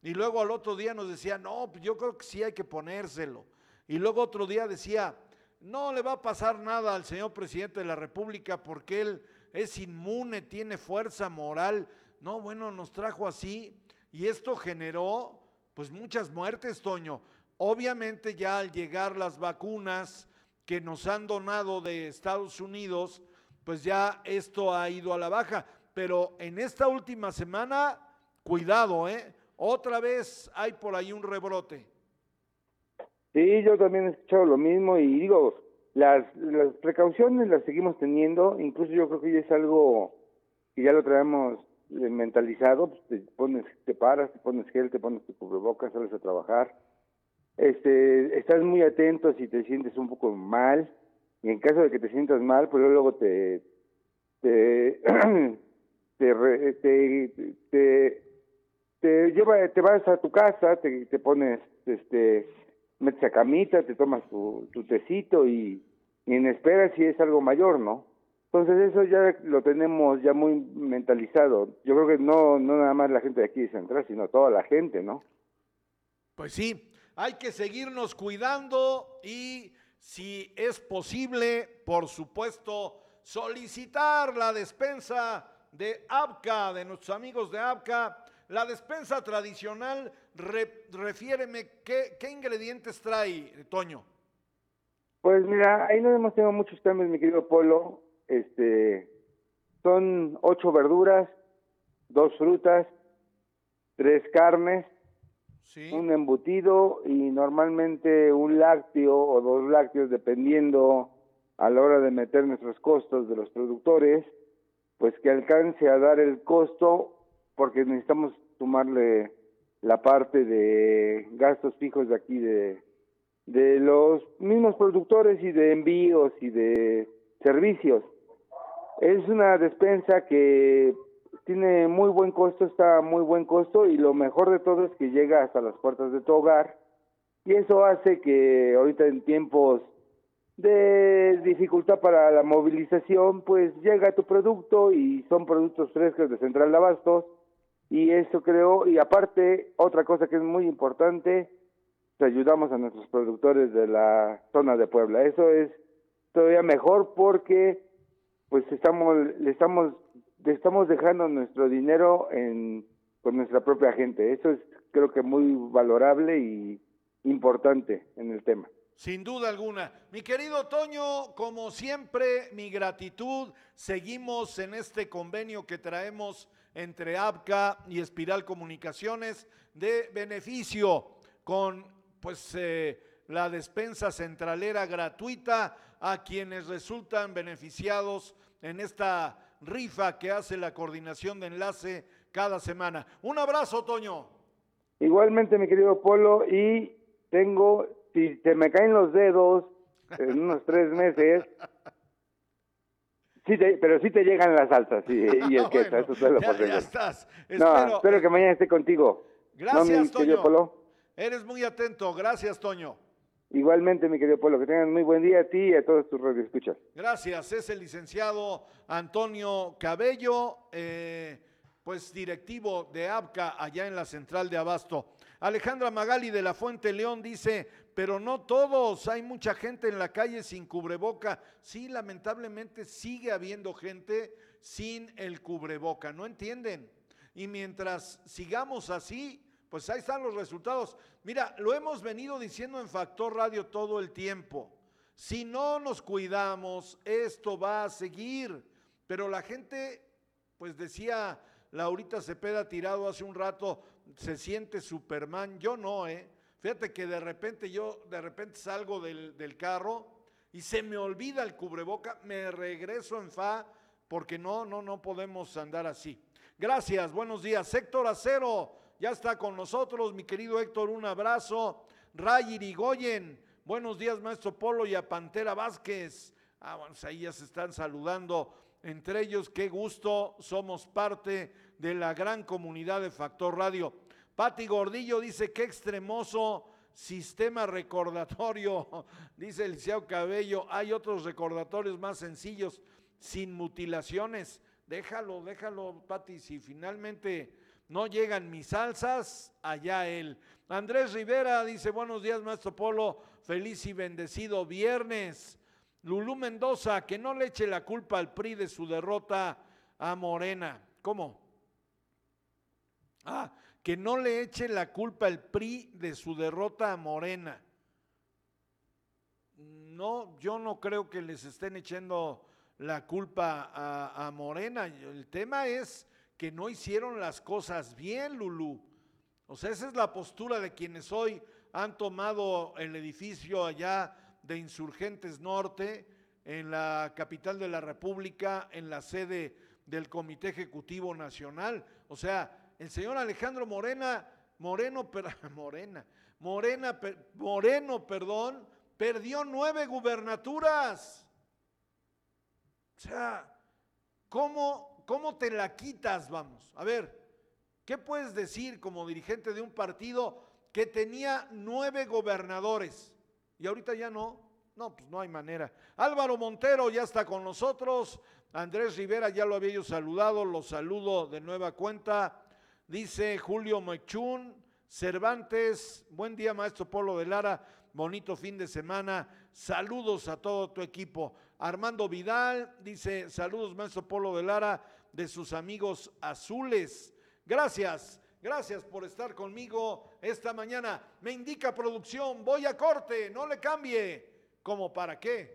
Y luego al otro día nos decía, no, pues yo creo que sí hay que ponérselo. Y luego otro día decía, no le va a pasar nada al señor presidente de la República porque él es inmune, tiene fuerza moral. No, bueno, nos trajo así y esto generó pues muchas muertes, Toño. Obviamente ya al llegar las vacunas que nos han donado de Estados Unidos, pues ya esto ha ido a la baja. Pero en esta última semana, cuidado, ¿eh? Otra vez hay por ahí un rebrote. Sí, yo también he escuchado lo mismo y digo, las, las precauciones las seguimos teniendo, incluso yo creo que ya es algo que ya lo traemos eh, mentalizado, pues te pones, te paras, te pones gel, te pones tu cubrebocas, sales a trabajar, este, estás muy atento si te sientes un poco mal, y en caso de que te sientas mal, pues luego te, te, [CLEARS THROAT] te, te, te te lleva, te vas a tu casa, te, te pones, este, metes a camita, te tomas tu, tu tecito y, y en espera si es algo mayor, ¿no? Entonces eso ya lo tenemos ya muy mentalizado. Yo creo que no, no nada más la gente de aquí de Central, sino toda la gente, ¿no? Pues sí, hay que seguirnos cuidando y si es posible, por supuesto, solicitar la despensa de ABCA, de nuestros amigos de ABCA, la despensa tradicional, refiéreme, ¿qué, ¿qué, ingredientes trae, Toño? Pues mira, ahí no hemos tenido muchos cambios, mi querido Polo. Este, son ocho verduras, dos frutas, tres carnes, un embutido y normalmente un lácteo o dos lácteos, dependiendo a la hora de meter nuestros costos de los productores, pues que alcance a dar el costo porque necesitamos sumarle la parte de gastos fijos de aquí de, de los mismos productores y de envíos y de servicios. Es una despensa que tiene muy buen costo, está muy buen costo y lo mejor de todo es que llega hasta las puertas de tu hogar y eso hace que ahorita en tiempos de dificultad para la movilización, pues llega tu producto y son productos frescos de Central de Abastos y eso creo, y aparte, otra cosa que es muy importante, te ayudamos a nuestros productores de la zona de Puebla. Eso es todavía mejor porque pues estamos le estamos le estamos dejando nuestro dinero en con nuestra propia gente. Eso es creo que muy valorable y importante en el tema. Sin duda alguna. Mi querido Toño, como siempre, mi gratitud. Seguimos en este convenio que traemos entre ABCA y Espiral Comunicaciones de beneficio con pues eh, la despensa centralera gratuita a quienes resultan beneficiados en esta rifa que hace la coordinación de enlace cada semana. Un abrazo, Toño. Igualmente, mi querido Polo, y tengo, si se me caen los dedos en unos tres meses, [LAUGHS] sí te- pero sí te llegan las salsas y, y el queso, eso te lo ya, ya estás. No, Espero- espero que mañana esté contigo. Gracias, ¿No, mi querido Toño. Polo? Eres muy atento. Gracias, Toño. Igualmente, mi querido Polo, que tengan muy buen día a ti y a todos tus radioescuchas. Gracias. Es el licenciado Antonio Cabello, eh, pues directivo de ABCA allá en la central de Abasto. Alejandra Magali de la Fuente León dice, pero no todos, hay mucha gente en la calle sin cubreboca. Sí, lamentablemente sigue habiendo gente sin el cubreboca, ¿no entienden? Y mientras sigamos así, pues ahí están los resultados. Mira, lo hemos venido diciendo en Factor Radio todo el tiempo. Si no nos cuidamos, esto va a seguir. Pero la gente, pues decía Laurita Cepeda tirado hace un rato, se siente Superman. Yo no, ¿eh? Fíjate que de repente yo, de repente salgo del, del carro y se me olvida el cubreboca, me regreso en fa, porque no, no, no podemos andar así. Gracias, buenos días. Héctor Acero ya está con nosotros, mi querido Héctor, un abrazo. Ray Irigoyen, buenos días, maestro Polo y a Pantera Vázquez. Ah, bueno, pues ahí ya se están saludando entre ellos. Qué gusto, somos parte de la gran comunidad de Factor Radio. Pati Gordillo dice, qué extremoso sistema recordatorio, [LAUGHS] dice el Liceo Cabello. Hay otros recordatorios más sencillos, sin mutilaciones. Déjalo, déjalo, Pati, si finalmente no llegan mis salsas, allá él. Andrés Rivera dice, buenos días, maestro Polo, feliz y bendecido viernes. Lulú Mendoza, que no le eche la culpa al PRI de su derrota a Morena. ¿Cómo? Ah, que no le eche la culpa al PRI de su derrota a Morena. No, yo no creo que les estén echando la culpa a, a Morena. El tema es que no hicieron las cosas bien, Lulú. O sea, esa es la postura de quienes hoy han tomado el edificio allá de Insurgentes Norte, en la capital de la República, en la sede del Comité Ejecutivo Nacional. O sea, el señor Alejandro Morena, Moreno, per- [LAUGHS] Morena, Morena, per- Moreno, perdón, perdió nueve gubernaturas. O sea, ¿cómo, ¿cómo te la quitas, vamos? A ver, ¿qué puedes decir como dirigente de un partido que tenía nueve gobernadores y ahorita ya no? No, pues no hay manera. Álvaro Montero ya está con nosotros. Andrés Rivera ya lo había yo saludado, lo saludo de nueva cuenta. Dice Julio Mechún, Cervantes, buen día maestro Polo de Lara, bonito fin de semana, saludos a todo tu equipo. Armando Vidal dice, saludos maestro Polo de Lara, de sus amigos azules. Gracias, gracias por estar conmigo esta mañana. Me indica producción, voy a corte, no le cambie. ¿Cómo para qué?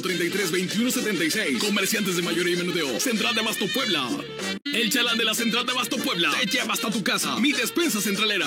33 21 76. Comerciantes de mayoría y menudeo. Central de Abasto Puebla. El chalán de la Central de Abasto Puebla te lleva hasta tu casa. Mi despensa centralera.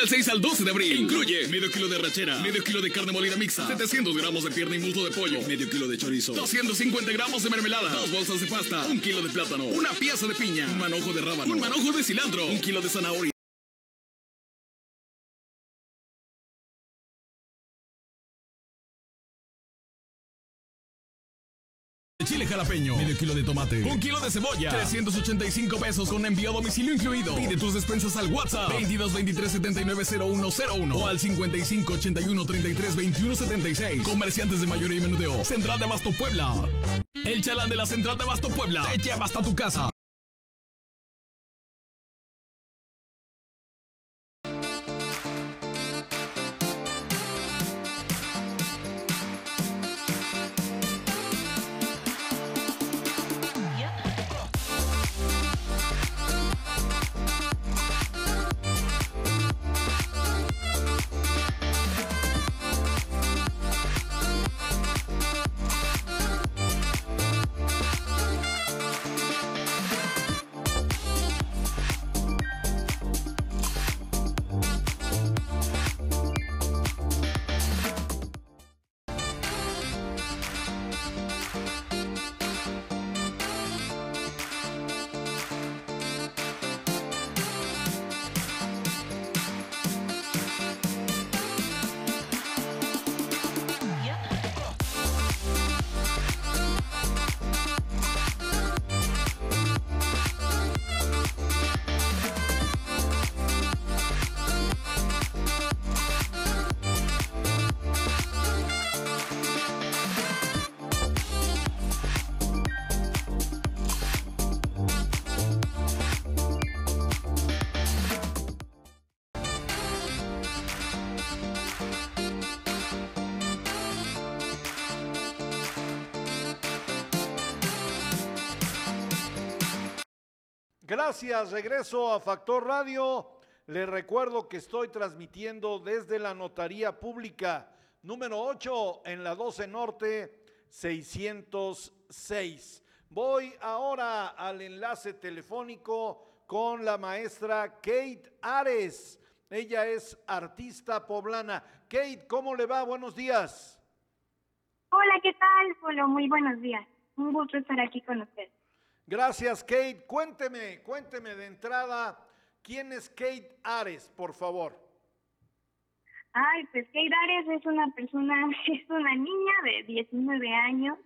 Del 6 al 12 de abril. Incluye medio kilo de rachera, medio kilo de carne molida mixta, 700 gramos de pierna y muslo de pollo, medio kilo de chorizo, 250 gramos de mermelada, dos bolsas de pasta, un kilo de plátano, una pieza de piña, un manojo de rábano, un manojo de cilantro, un kilo de zanahoria. Jalapeño, medio kilo de tomate, un kilo de cebolla, 385 pesos con envío a domicilio incluido. Pide tus despensas al WhatsApp 22 23 79 0101 o al 55 81 33 21 76. Comerciantes de mayoría y menudeo. Central de Abasto Puebla. El chalán de la Central de Abasto Puebla te lleva hasta tu casa. Gracias, regreso a Factor Radio. Les recuerdo que estoy transmitiendo desde la Notaría Pública número 8 en la 12 Norte 606. Voy ahora al enlace telefónico con la maestra Kate Ares. Ella es artista poblana. Kate, ¿cómo le va? Buenos días. Hola, ¿qué tal, Polo? Muy buenos días. Un gusto estar aquí con usted. Gracias, Kate. Cuénteme, cuénteme de entrada, ¿quién es Kate Ares, por favor? Ay, pues Kate Ares es una persona, [LAUGHS] es una niña de 19 años.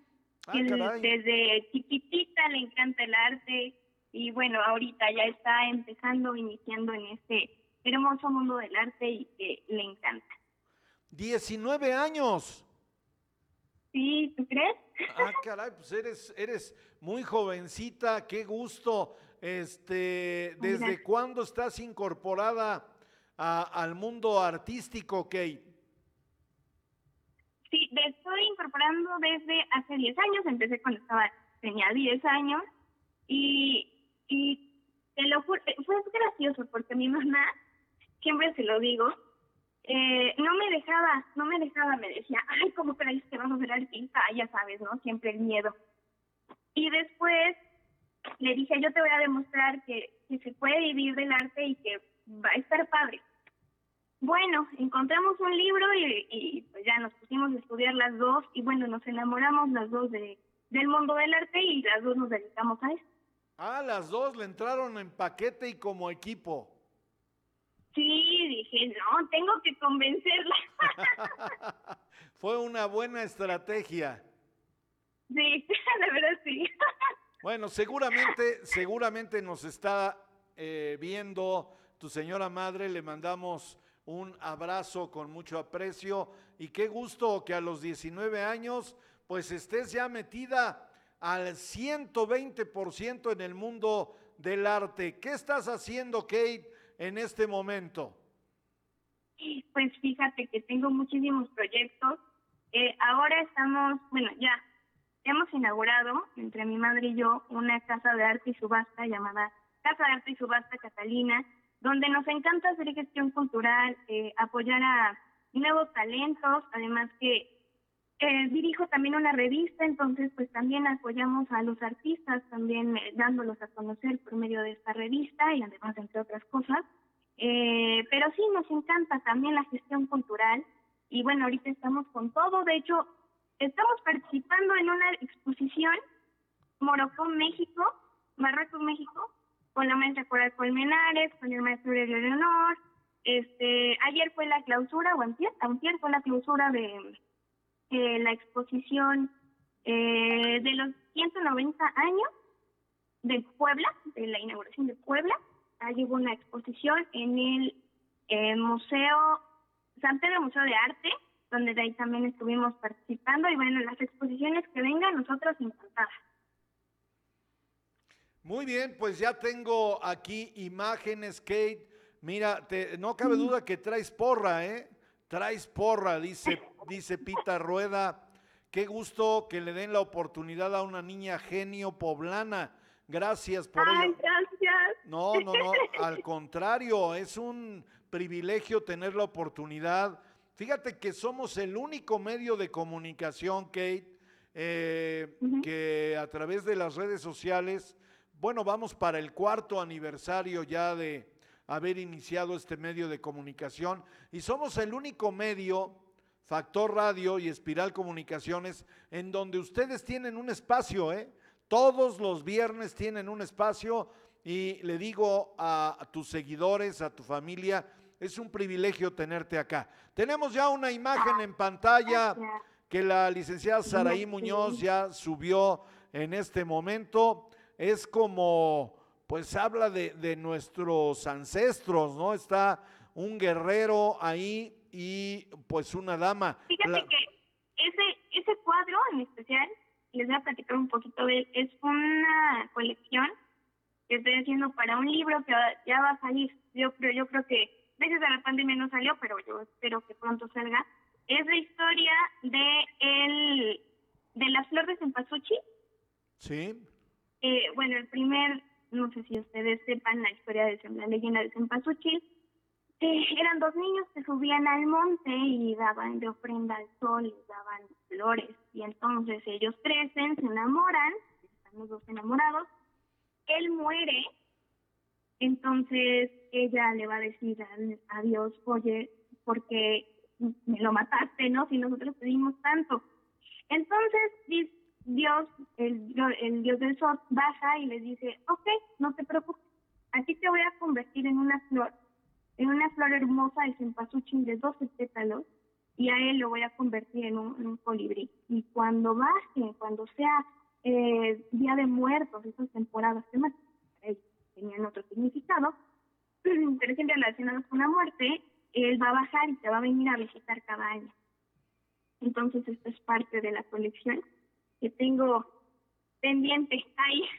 Ah, que caray. desde chiquitita le encanta el arte y bueno, ahorita ya está empezando, iniciando en este hermoso mundo del arte y que le encanta. 19 años. Sí, ¿tú crees? Ah, caray, pues eres, eres muy jovencita, qué gusto. Este, ¿desde cuándo estás incorporada a- al mundo artístico, Kate? Sí, me estoy incorporando desde hace 10 años, empecé cuando estaba, tenía 10 años y, y te lo juro, eh, fue gracioso porque mi mamá, siempre se lo digo, eh, no me dejaba, no me dejaba, me decía, ay, ¿cómo crees que vas a ser artista? Ay, ya sabes, ¿no? Siempre el miedo. Y después le dije, yo te voy a demostrar que, que se puede vivir del arte y que va a estar padre. Bueno, encontramos un libro y, y, pues ya nos pusimos a estudiar las dos y bueno, nos enamoramos las dos de, del mundo del arte y las dos nos dedicamos a eso. Ah, las dos le entraron en paquete y como equipo. Sí, dije, no, tengo que convencerla. [LAUGHS] Fue una buena estrategia. Sí, [LAUGHS] la verdad sí. Bueno, seguramente, seguramente nos está eh, viendo tu señora madre, le mandamos un abrazo con mucho aprecio y qué gusto que a los 19 años pues estés ya metida al 120% en el mundo del arte. ¿Qué estás haciendo, Kate, en este momento? Pues fíjate que tengo muchísimos proyectos. Eh, ahora estamos, bueno, ya hemos inaugurado entre mi madre y yo una casa de arte y subasta llamada Casa de Arte y Subasta Catalina, donde nos encanta hacer gestión cultural, eh, apoyar a nuevos talentos, además que eh, dirijo también una revista, entonces pues también apoyamos a los artistas, también eh, dándolos a conocer por medio de esta revista y además entre otras cosas. Pero sí, nos encanta también la gestión cultural. Y bueno, ahorita estamos con todo, de hecho, estamos participando en una exposición Morocco, México, Marruecos, México, con la maestra Coral Colmenares, con el maestro Aurelio Leonor. Este, ayer fue la clausura, o antier, antier fue la clausura de la exposición eh, de los 190 años de Puebla, de la inauguración de Puebla. Allí hubo una exposición en el eh, Museo, San Pedro Museo de Arte, donde de ahí también estuvimos participando. Y bueno, las exposiciones que vengan, nosotros encantadas. Muy bien, pues ya tengo aquí imágenes, Kate. Mira, te, no cabe duda que traes porra, ¿eh? Traes porra, dice, dice Pita Rueda. Qué gusto que le den la oportunidad a una niña genio poblana. Gracias por Ay, ello. gracias. No, no, no, al contrario, es un privilegio tener la oportunidad. Fíjate que somos el único medio de comunicación, Kate, eh, que a través de las redes sociales, bueno, vamos para el cuarto aniversario ya de haber iniciado este medio de comunicación y somos el único medio, Factor Radio y Espiral Comunicaciones, en donde ustedes tienen un espacio, ¿eh? Todos los viernes tienen un espacio y le digo a, a tus seguidores, a tu familia, es un privilegio tenerte acá. Tenemos ya una imagen en pantalla que la licenciada Saraí Muñoz ya subió en este momento. Es como, pues habla de, de nuestros ancestros, ¿no? Está un guerrero ahí y pues una dama. Fíjate La- que ese, ese cuadro en especial, les voy a platicar un poquito de él, es una colección que estoy haciendo para un libro que ya va a salir. Yo creo, yo creo que gracias a la pandemia no salió, pero yo espero que pronto salga. Es la historia de el de la flor de cempasúchil. Sí, Eh, bueno, el primer, no sé si ustedes sepan la historia de la leyenda de cempasúchil. Eh, eran dos niños que subían al monte y daban de ofrenda al sol, les daban flores. Y entonces ellos crecen, se enamoran, están los dos enamorados. Él muere, entonces ella le va a decir a, Dios, oye, porque me lo mataste, ¿no? Si nosotros te dimos tanto. Entonces di- Dios, el, el Dios del sol, baja y les dice, ok, no te preocupes, aquí te voy a convertir en una flor, en una flor hermosa de cempasúchil de 12 pétalos, y a él lo voy a convertir en un, en colibrí. Y cuando baje, cuando sea eh, Día de Muertos, esas temporadas temáticas, para tenían otro significado, [CLEARS THROAT] pero siempre relacionados con la muerte, él va a bajar y te va a venir a visitar cada año. Entonces, esto es parte de la colección que tengo pendiente ahí. [LAUGHS]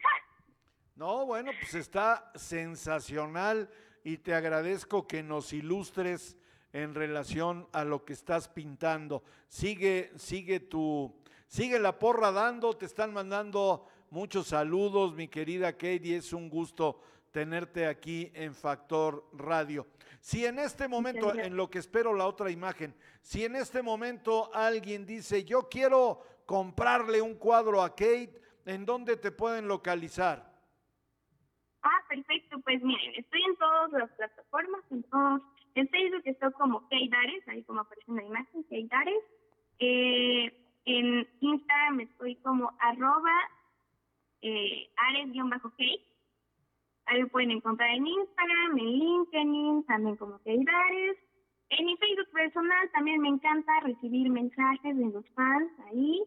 No, bueno, pues está sensacional y te agradezco que nos ilustres en relación a lo que estás pintando. Sigue, sigue tu, sigue la porra dando, te están mandando muchos saludos, mi querida Katie, es un gusto tenerte aquí en Factor Radio. Si en este momento, en lo que espero la otra imagen, si en este momento alguien dice, yo quiero comprarle un cuadro a Kate, ¿en dónde te pueden localizar? Ah, perfecto. Pues miren, estoy en todas las plataformas, en todos En Facebook estoy como Kay Dares, ahí como aparece en la imagen, Kay Dares. Eh, en Instagram estoy como arroba eh, ares-kay. Ahí lo pueden encontrar en Instagram, en LinkedIn, también como Kay Dares. En mi Facebook personal también me encanta recibir mensajes de los fans ahí,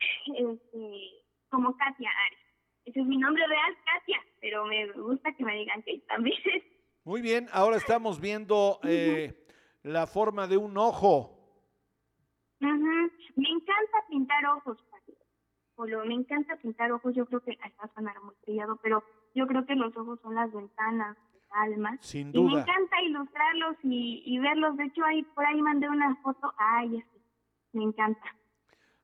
[LAUGHS] este, como Katia Ares. Ese es mi nombre real, Katia, pero me gusta que me digan Kate también. [LAUGHS] Muy bien, ahora estamos viendo eh, la forma de un ojo. Me encanta pintar ojos, Me encanta pintar ojos. Yo creo que va a sonar muy trillado, pero yo creo que los ojos son las ventanas alma. Sin Y me duda. encanta ilustrarlos y, y verlos. De hecho, ahí por ahí mandé una foto. Ay, este, me encanta.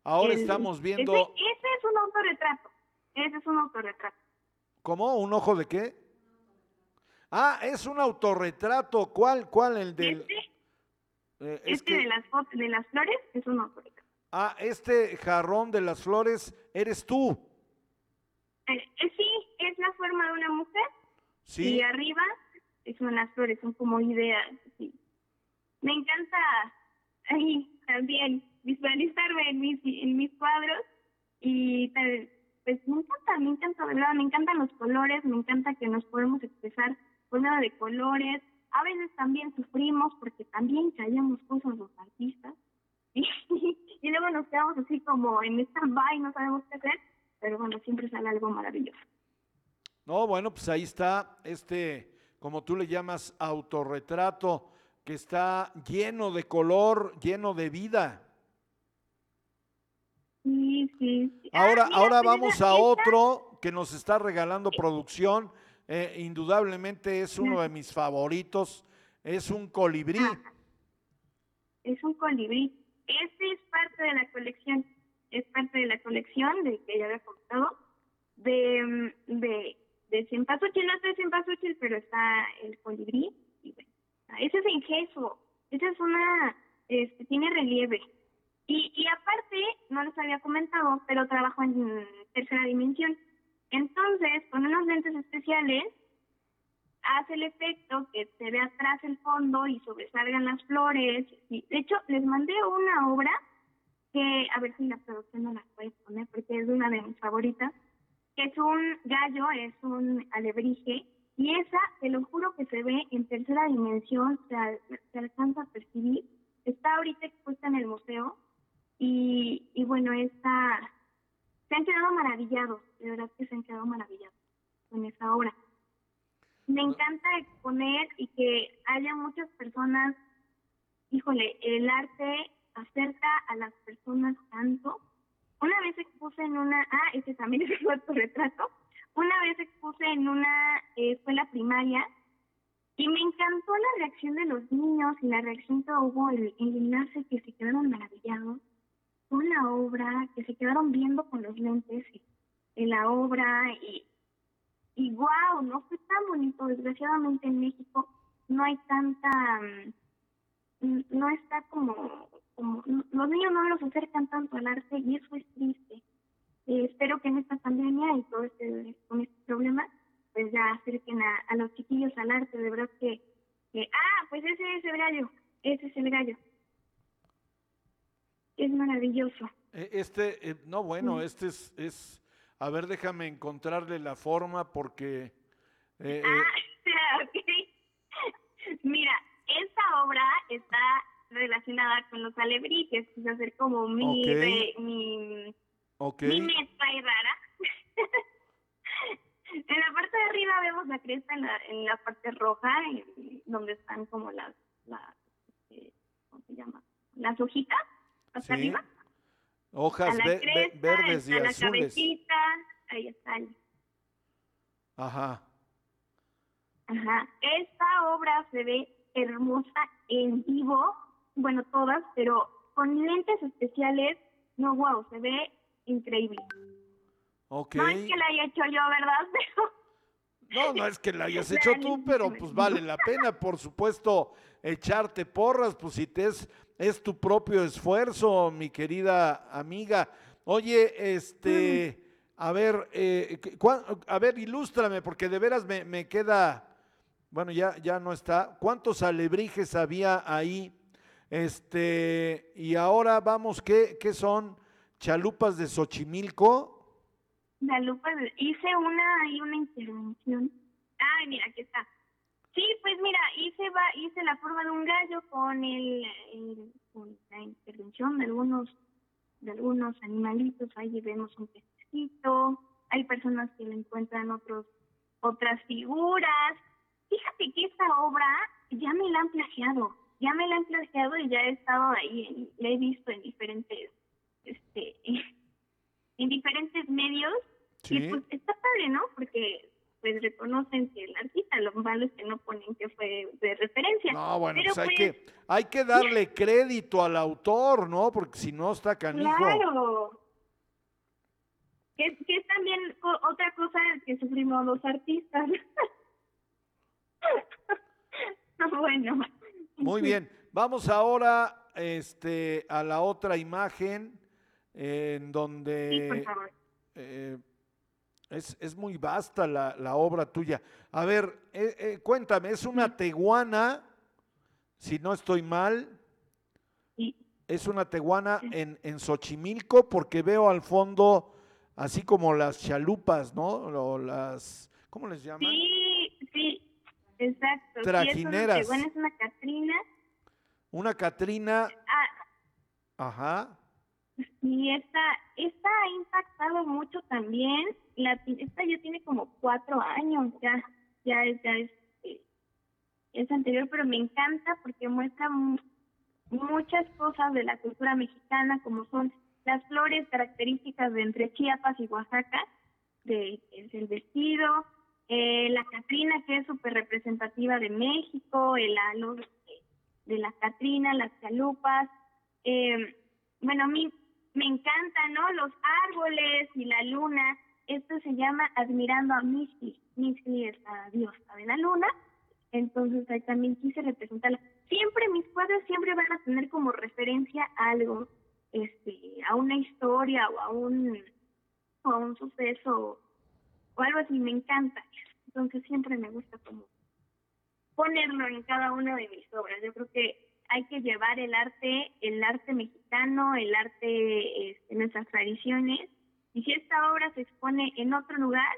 Ahora El- estamos viendo, Ese, ese es un autorretrato. Ese es un autorretrato. ¿cómo? ¿Un ojo de qué? Ah, es un autorretrato. ¿Cuál? ¿Cuál? El del... Eh, es este de que, las fotos, de las flores es un autorretrato. Ah, este jarrón de las flores eres tú. Eh, eh, sí, es la forma de una mujer. Sí. Y arriba son las flores, son como ideas. sí. Me encanta ahí también visualizarme en mis, en mis cuadros y tal, pues me encanta, me encanta, de verdad, me encantan los colores, me encanta que nos podemos expresar por medio de colores. A veces también sufrimos porque también callamos cosas los artistas [LAUGHS] y, y luego nos quedamos así como en stand-by, no sabemos qué hacer, pero bueno, siempre sale algo maravilloso. No, bueno, pues ahí está este, como tú le llamas, autorretrato, que está lleno de color, lleno de vida. Sí, sí. sí. Ahora, Ah, mira, ahora pues vamos a otro que nos está regalando producción. eh, indudablemente es uno de mis favoritos. Es un colibrí. Es un colibrí. Este es parte de la colección. Es parte de la colección de que ya había comentado. De, mm, de, de cempasúchil. No está de cempasúchil, pero está el colibrí. Y bueno, ese es en gesso. Esa es una. Este, tiene relieve. Y, y aparte, no les había comentado, pero trabajo en tercera dimensión. Entonces, con unos lentes especiales, hace el efecto que se ve atrás el fondo y sobresalgan las flores. Y, de hecho, les mandé una obra que, a ver si la producción no la puede poner, porque es una de mis favoritas, que es un gallo, es un alebrije, y esa, te lo juro que se ve en tercera dimensión, se, al- se alcanza a percibir. Está ahorita expuesta en el museo, y, y bueno, está, se han quedado maravillados, de verdad que se han quedado maravillados con esa obra. Me encanta exponer y que haya muchas personas, híjole, el arte acerca a las personas tanto. Una vez expuse en una, ah, ese también [LAUGHS] es otro retrato, una vez expuse en una eh, escuela primaria y me encantó la reacción de los niños y la reacción que hubo en en enlace que se quedaron maravillados con la obra, que se quedaron viendo con los lentes en la obra y, y wow, no fue tan bonito. Desgraciadamente en México no hay tanta, mm, no está como, como los niños no los acercan tanto al arte y eso es triste. Eh, espero que en esta pandemia y todo este, con este problema, pues ya acerquen a, a los chiquillos al arte, de verdad que, que, ah, pues ese es el gallo, ese es el gallo. Es maravilloso. Eh, Este, eh, no, bueno, este es, es, a ver, déjame encontrarle la forma porque... eh, eh, Ah, [LAUGHS] ok. Mira, esta obra está relacionada con los alebrijes, quise hacer como mi, Ok. re- mi, mi mezcla ahí rara. [LAUGHS] en la parte de arriba vemos la cresta en la, en la parte roja, en- donde están como las, las eh, ¿cómo se llama? Las hojitas, hasta Sí. arriba. Hojas a la ve- ve- cresta, verdes y a la azules. cabecita, ahí está. Ajá. Ajá. Esta obra se ve hermosa en vivo, bueno, todas, pero con lentes especiales, no, wow, se ve increíble. Ok. No es que la haya hecho yo, ¿verdad? [LAUGHS] Pero No, no es que la hayas hecho tú, pero pues vale la pena, por supuesto, echarte porras, pues si te es, es tu propio esfuerzo, mi querida amiga. Oye, este, a ver, eh, ¿qué- cuán- a ver, ilústrame, porque de veras me, queda bueno, ya, ya no está. ¿Cuántos alebrijes había ahí? Este, y ahora vamos, ¿qué, qué son? ¿Chalupas de Xochimilco? Chalupas, hice una, hay una intervención. Ay, mira, aquí está. Sí, pues mira, hice, va, hice la forma de un gallo con el, el- con la intervención de algunos, de algunos animalitos. Ahí vemos un pececito. Hay personas que le encuentran otros, otras figuras. Fíjate que esta obra ya me la han plagiado, ya me la han plagiado y ya he estado ahí, en- la he visto en diferentes, este, [LAUGHS] en diferentes medios Sí. y pues está padre, ¿no? Porque pues reconocen que el artista, lo malo es que no ponen que fue de referencia. No, bueno, Pero pues hay pues, que, hay que darle crédito al autor, ¿no? Porque si no está canijo. Claro. Que, que es también co- otra cosa que sufrimos los artistas. [LAUGHS] bueno. Muy bien, vamos ahora este, a la otra imagen en donde Sí, por favor. eh, es, es muy vasta la, la obra tuya. A ver, eh, eh, cuéntame, ¿es una teguana, si no estoy mal? Es una teguana en, en Xochimilco porque veo al fondo así como las chalupas, ¿no? O las, ¿cómo les llaman? Sí, sí, exacto. Sí, Trajineras. es una, bueno, es una Catrina. Una Catrina, Ah, ajá. Y esta, esta ha impactado mucho también. La, esta ya tiene como cuatro años, ya, ya es, ya es, eh, es anterior, pero me encanta porque muestra mu- muchas cosas de la cultura mexicana, como son las flores características de entre Chiapas y Oaxaca, de, es el vestido, eh, la Catrina, que es súper representativa de México, el halo de, de la Catrina, las chalupas, eh, bueno, a mí me encanta, ¿no? Los árboles y la luna. Esto se llama Admirando a Misty. Misty es la diosa de la luna. Entonces ahí también quise representarla. Siempre mis cuadros siempre van a tener como referencia algo, este, a una historia o a un, o a un suceso o algo así. Me encanta. Entonces siempre me gusta como ponerlo en cada una de mis obras. Yo creo que hay que llevar el arte, el arte mexicano, el arte, este, nuestras tradiciones. Y si esta obra se expone en otro lugar,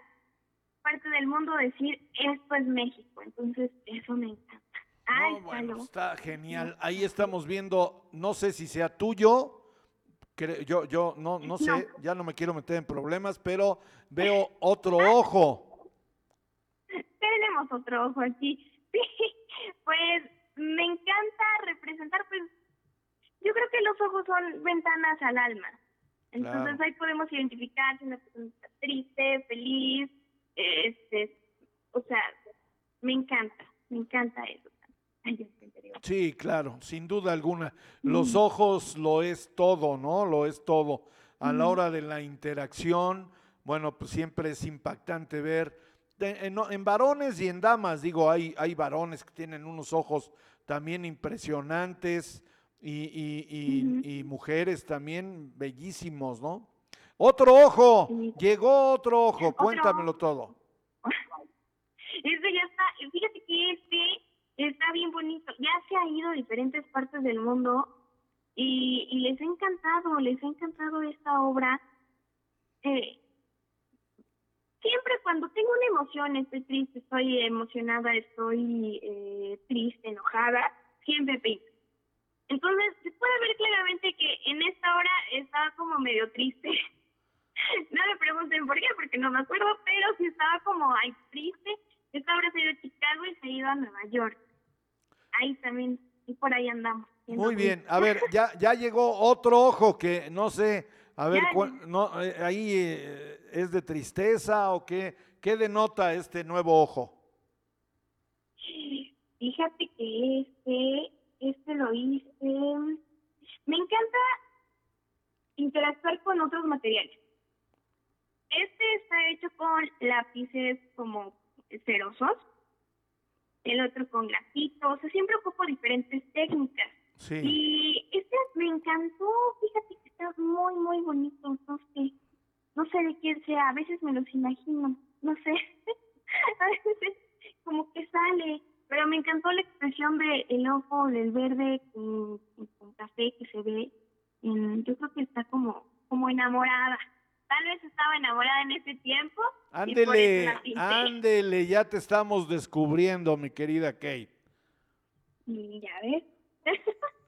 parte del mundo decir, esto es México. Entonces, eso me encanta. Ay, Bueno, está genial. Ahí estamos viendo, no sé si sea tuyo, yo, yo no, no sé, ya no me quiero meter en problemas, pero veo [LAUGHS] otro ojo. Tenemos otro ojo aquí. [LAUGHS] Sí, pues me encanta representar, pues yo creo que los ojos son ventanas al alma. Entonces Claro. ahí podemos identificar si una persona está triste, feliz, este, o sea, me encanta, me encanta eso. Sí, claro, sin duda alguna. Los ojos lo es todo, ¿no? Lo es todo. A la Ujú. hora de la interacción, bueno, pues siempre es impactante ver, de- en, en varones y en damas, digo, hay, hay varones que tienen unos ojos también impresionantes y, y- y- y mujeres también bellísimos, ¿no? Otro ojo, llegó otro ojo, cuéntamelo todo. [LAUGHS] Este ya está, fíjate que este está bien bonito. Ya se ha ido a diferentes partes del mundo y, y les ha encantado, les ha encantado esta obra. Eh, siempre cuando tengo una emoción, estoy triste, estoy emocionada, estoy eh, triste, enojada, siempre pinto. Entonces, se puede ver claramente que en esta hora estaba como medio triste. [LAUGHS] no me pregunten por qué, porque no me acuerdo, pero sí estaba como, ay, triste. Esta hora se ha ido a Chicago y se ha ido a Nueva York. Ahí también, y por ahí andamos. Muy bien, a ver, ya, ya llegó otro ojo que no sé, a ver, no, eh, ahí eh, es de tristeza o qué, qué denota este nuevo ojo. Fíjate que este, este lo hice. Me encanta interactuar con otros materiales. Este está hecho con lápices como cerosos, el otro con grafito, o sea, siempre ocupo diferentes técnicas. Sí. Y este me encantó, fíjate que está muy, muy bonito, no sé, no sé de quién sea, a veces me los imagino, no sé, [LAUGHS] a veces como que sale, el ojo del verde con, con café que se ve, en- yo creo que está como, como enamorada. Tal vez estaba enamorada en ese tiempo. Ándele, la ándele, ya te estamos descubriendo, mi querida Kate. Y ya ves.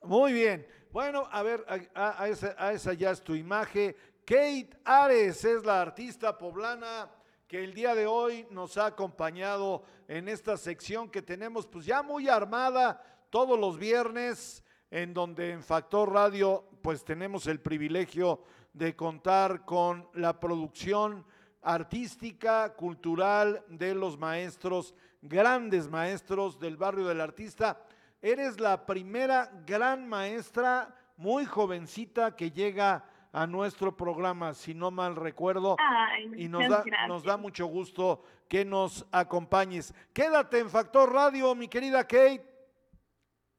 Muy bien. Bueno, a ver, a, esa, esa ya es tu imagen. Kate Ares es la artista poblana que el día de hoy nos ha acompañado en esta sección que tenemos pues ya muy armada todos los viernes, en donde en Factor Radio pues tenemos el privilegio de contar con la producción artística, cultural de los maestros, grandes maestros del barrio del artista. Eres la primera gran maestra, muy jovencita, que llega a nuestro programa, si no mal recuerdo. Ay, y nos da, gracias. nos da mucho gusto que nos acompañes. Quédate en Factor Radio, mi querida Kate.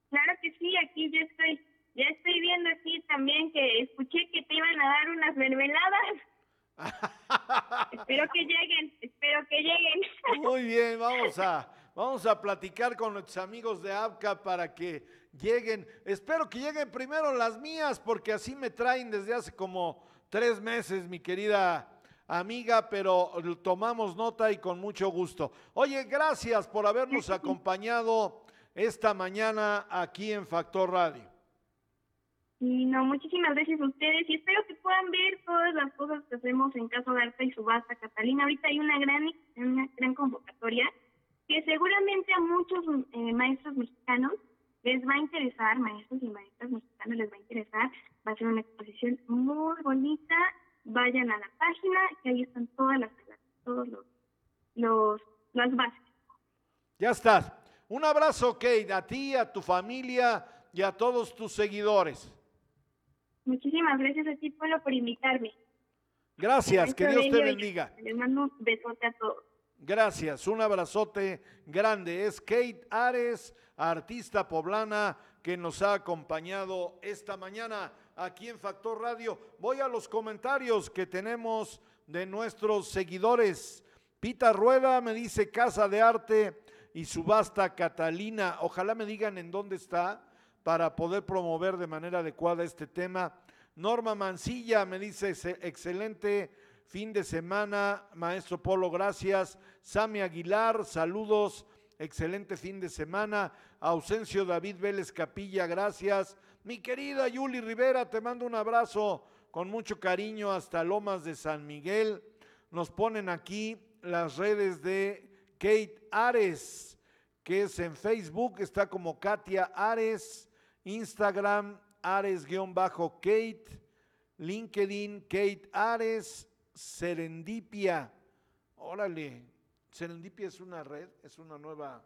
Claro que sí, aquí ya estoy. Ya estoy viendo aquí también que escuché que te iban a dar unas mermeladas. [LAUGHS] espero que lleguen, espero que lleguen. Muy bien, vamos a, vamos a platicar con nuestros amigos de ABCA para que lleguen. Espero que lleguen primero las mías, porque así me traen desde hace como tres meses, mi querida amiga, pero tomamos nota y con mucho gusto. Oye, gracias por habernos acompañado esta mañana aquí en Factor Radio. Y no, muchísimas gracias a ustedes y espero que puedan ver todas las cosas que hacemos en Caso de Arte y Subasta Catalina. Ahorita hay una gran, una gran convocatoria que seguramente a muchos eh, maestros mexicanos les va a interesar, maestros y maestras mexicanos les va a interesar. Va a ser una exposición muy bonita. Vayan a la página, que ahí están todas las, todos los, los, las bases. Ya estás. Un abrazo, Kate, a ti, a tu familia y a todos tus seguidores. Muchísimas gracias a ti, Polo, por invitarme. Gracias, que Dios te bendiga. Les mando un besote a todos. Gracias, un abrazote grande. Es Kate Ares, artista poblana que nos ha acompañado esta mañana aquí en Factor Radio. Voy a los comentarios que tenemos de nuestros seguidores. Pita Rueda me dice Casa de Arte y Subasta Catalina. Ojalá me digan en dónde está para poder promover de manera adecuada este tema. Norma Mancilla me dice "Ex- excelente fin de semana, maestro Polo, gracias. Sami Aguilar, saludos, excelente fin de semana. Ausencio David Vélez Capilla, gracias. Mi querida Yuli Rivera, te mando un abrazo con mucho cariño hasta Lomas de San Miguel. Nos ponen aquí las redes de Kate Ares, que es en Facebook, está como Katia Ares, Instagram Ares-Kate, LinkedIn Kate Ares, Serendipia. Órale, Serendipia es una red, es una nueva...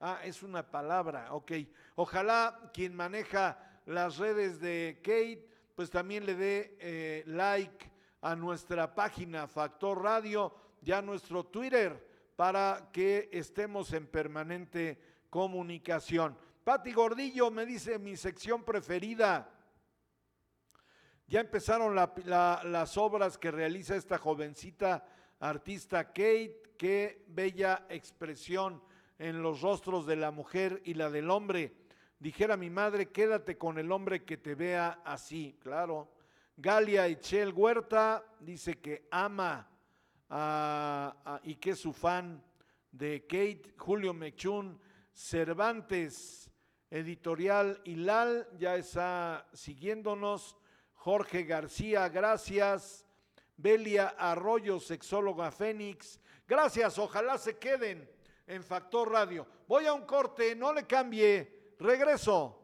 Ah, es una palabra, ok. Ojalá quien maneja las redes de Kate, pues también le dé eh, like a nuestra página Factor Radio y a nuestro Twitter para que estemos en permanente comunicación. Pati Gordillo me dice mi sección preferida. Ya empezaron la- la- las obras que realiza esta jovencita artista Kate. Qué bella expresión en los rostros de la mujer y la del hombre. Dijera mi madre, quédate con el hombre que te vea así, claro. Galia Echel Huerta dice que ama a- a- y que es su fan de Kate. Julio Mechún Cervantes, editorial Hilal, ya está siguiéndonos. Jorge García, gracias. Belia Arroyo, sexóloga Fénix, gracias, ojalá se queden en Factor Radio. Voy a un corte, no le cambie, regreso.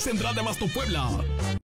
Central de Abasto Puebla.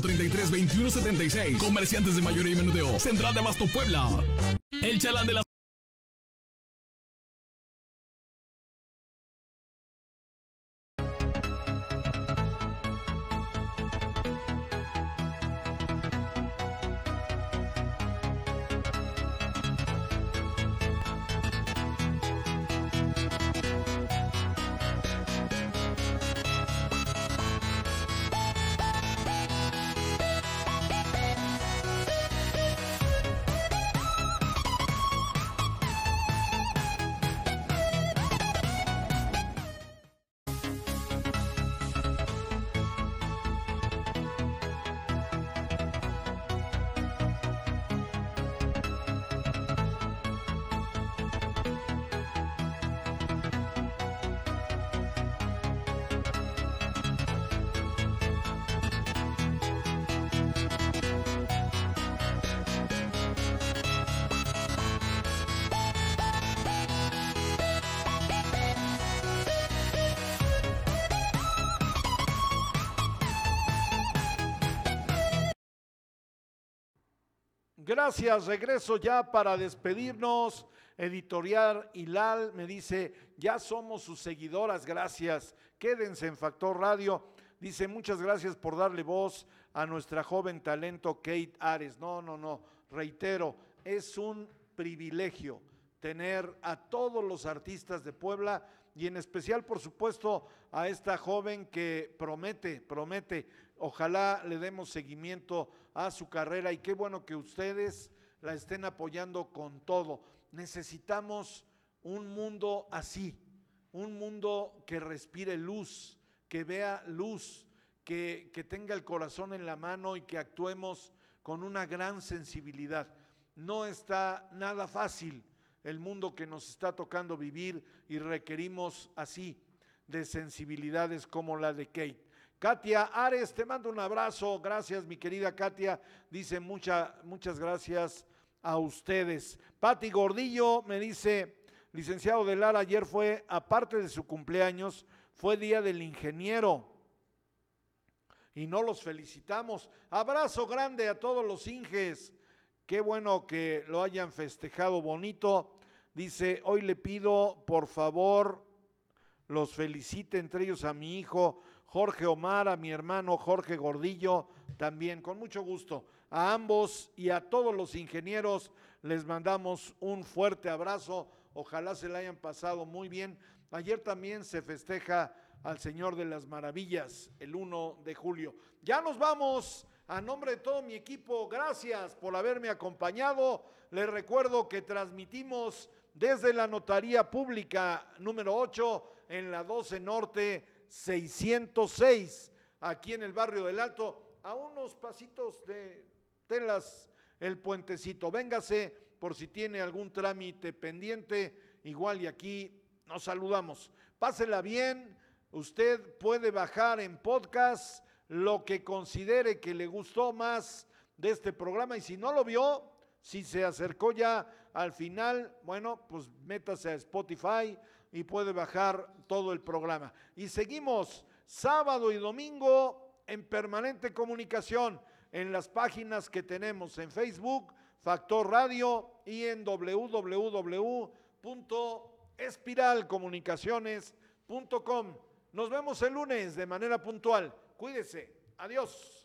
33 21 76. Comerciantes de mayoría y menudeo. Central de Abasto Puebla. El chalán de la Gracias, regreso ya para despedirnos. Editorial Hilal me dice, ya somos sus seguidoras, gracias. Quédense en Factor Radio. Dice, muchas gracias por darle voz a nuestra joven talento Kate Ares. No, no, no, reitero, es un privilegio tener a todos los artistas de Puebla y en especial, por supuesto, a esta joven que promete, promete. Ojalá le demos seguimiento a su carrera y qué bueno que ustedes la estén apoyando con todo. Necesitamos un mundo así, un mundo que respire luz, que vea luz, que, que tenga el corazón en la mano y que actuemos con una gran sensibilidad. No está nada fácil el mundo que nos está tocando vivir y requerimos así de sensibilidades como la de Kate. Katia Ares, te mando un abrazo. Gracias, mi querida Katia. Dice mucha, muchas gracias a ustedes. Pati Gordillo me dice, licenciado de Lara, ayer fue, aparte de su cumpleaños, fue Día del Ingeniero. Y no los felicitamos. Abrazo grande a todos los Inges. Qué bueno que lo hayan festejado bonito. Dice, hoy le pido, por favor, los felicite, entre ellos a mi hijo Jorge Omar, a mi hermano Jorge Gordillo, también con mucho gusto. A ambos y a todos los ingenieros les mandamos un fuerte abrazo. Ojalá se la hayan pasado muy bien. Ayer también se festeja al Señor de las Maravillas, el 1 de julio. Ya nos vamos. A nombre de todo mi equipo, gracias por haberme acompañado. Les recuerdo que transmitimos desde la Notaría Pública número 8 en la 12 Norte 606, aquí en el barrio del Alto, a unos pasitos de telas el puentecito. Véngase por si tiene algún trámite pendiente, igual y aquí nos saludamos. Pásela bien, usted puede bajar en podcast lo que considere que le gustó más de este programa y si no lo vio, si se acercó ya al final, bueno, pues métase a Spotify y puede bajar todo el programa. Y seguimos sábado y domingo en permanente comunicación en las páginas que tenemos en Facebook, Factor Radio y en www.espiralcomunicaciones.com. Nos vemos el lunes de manera puntual. Cuídese. Adiós.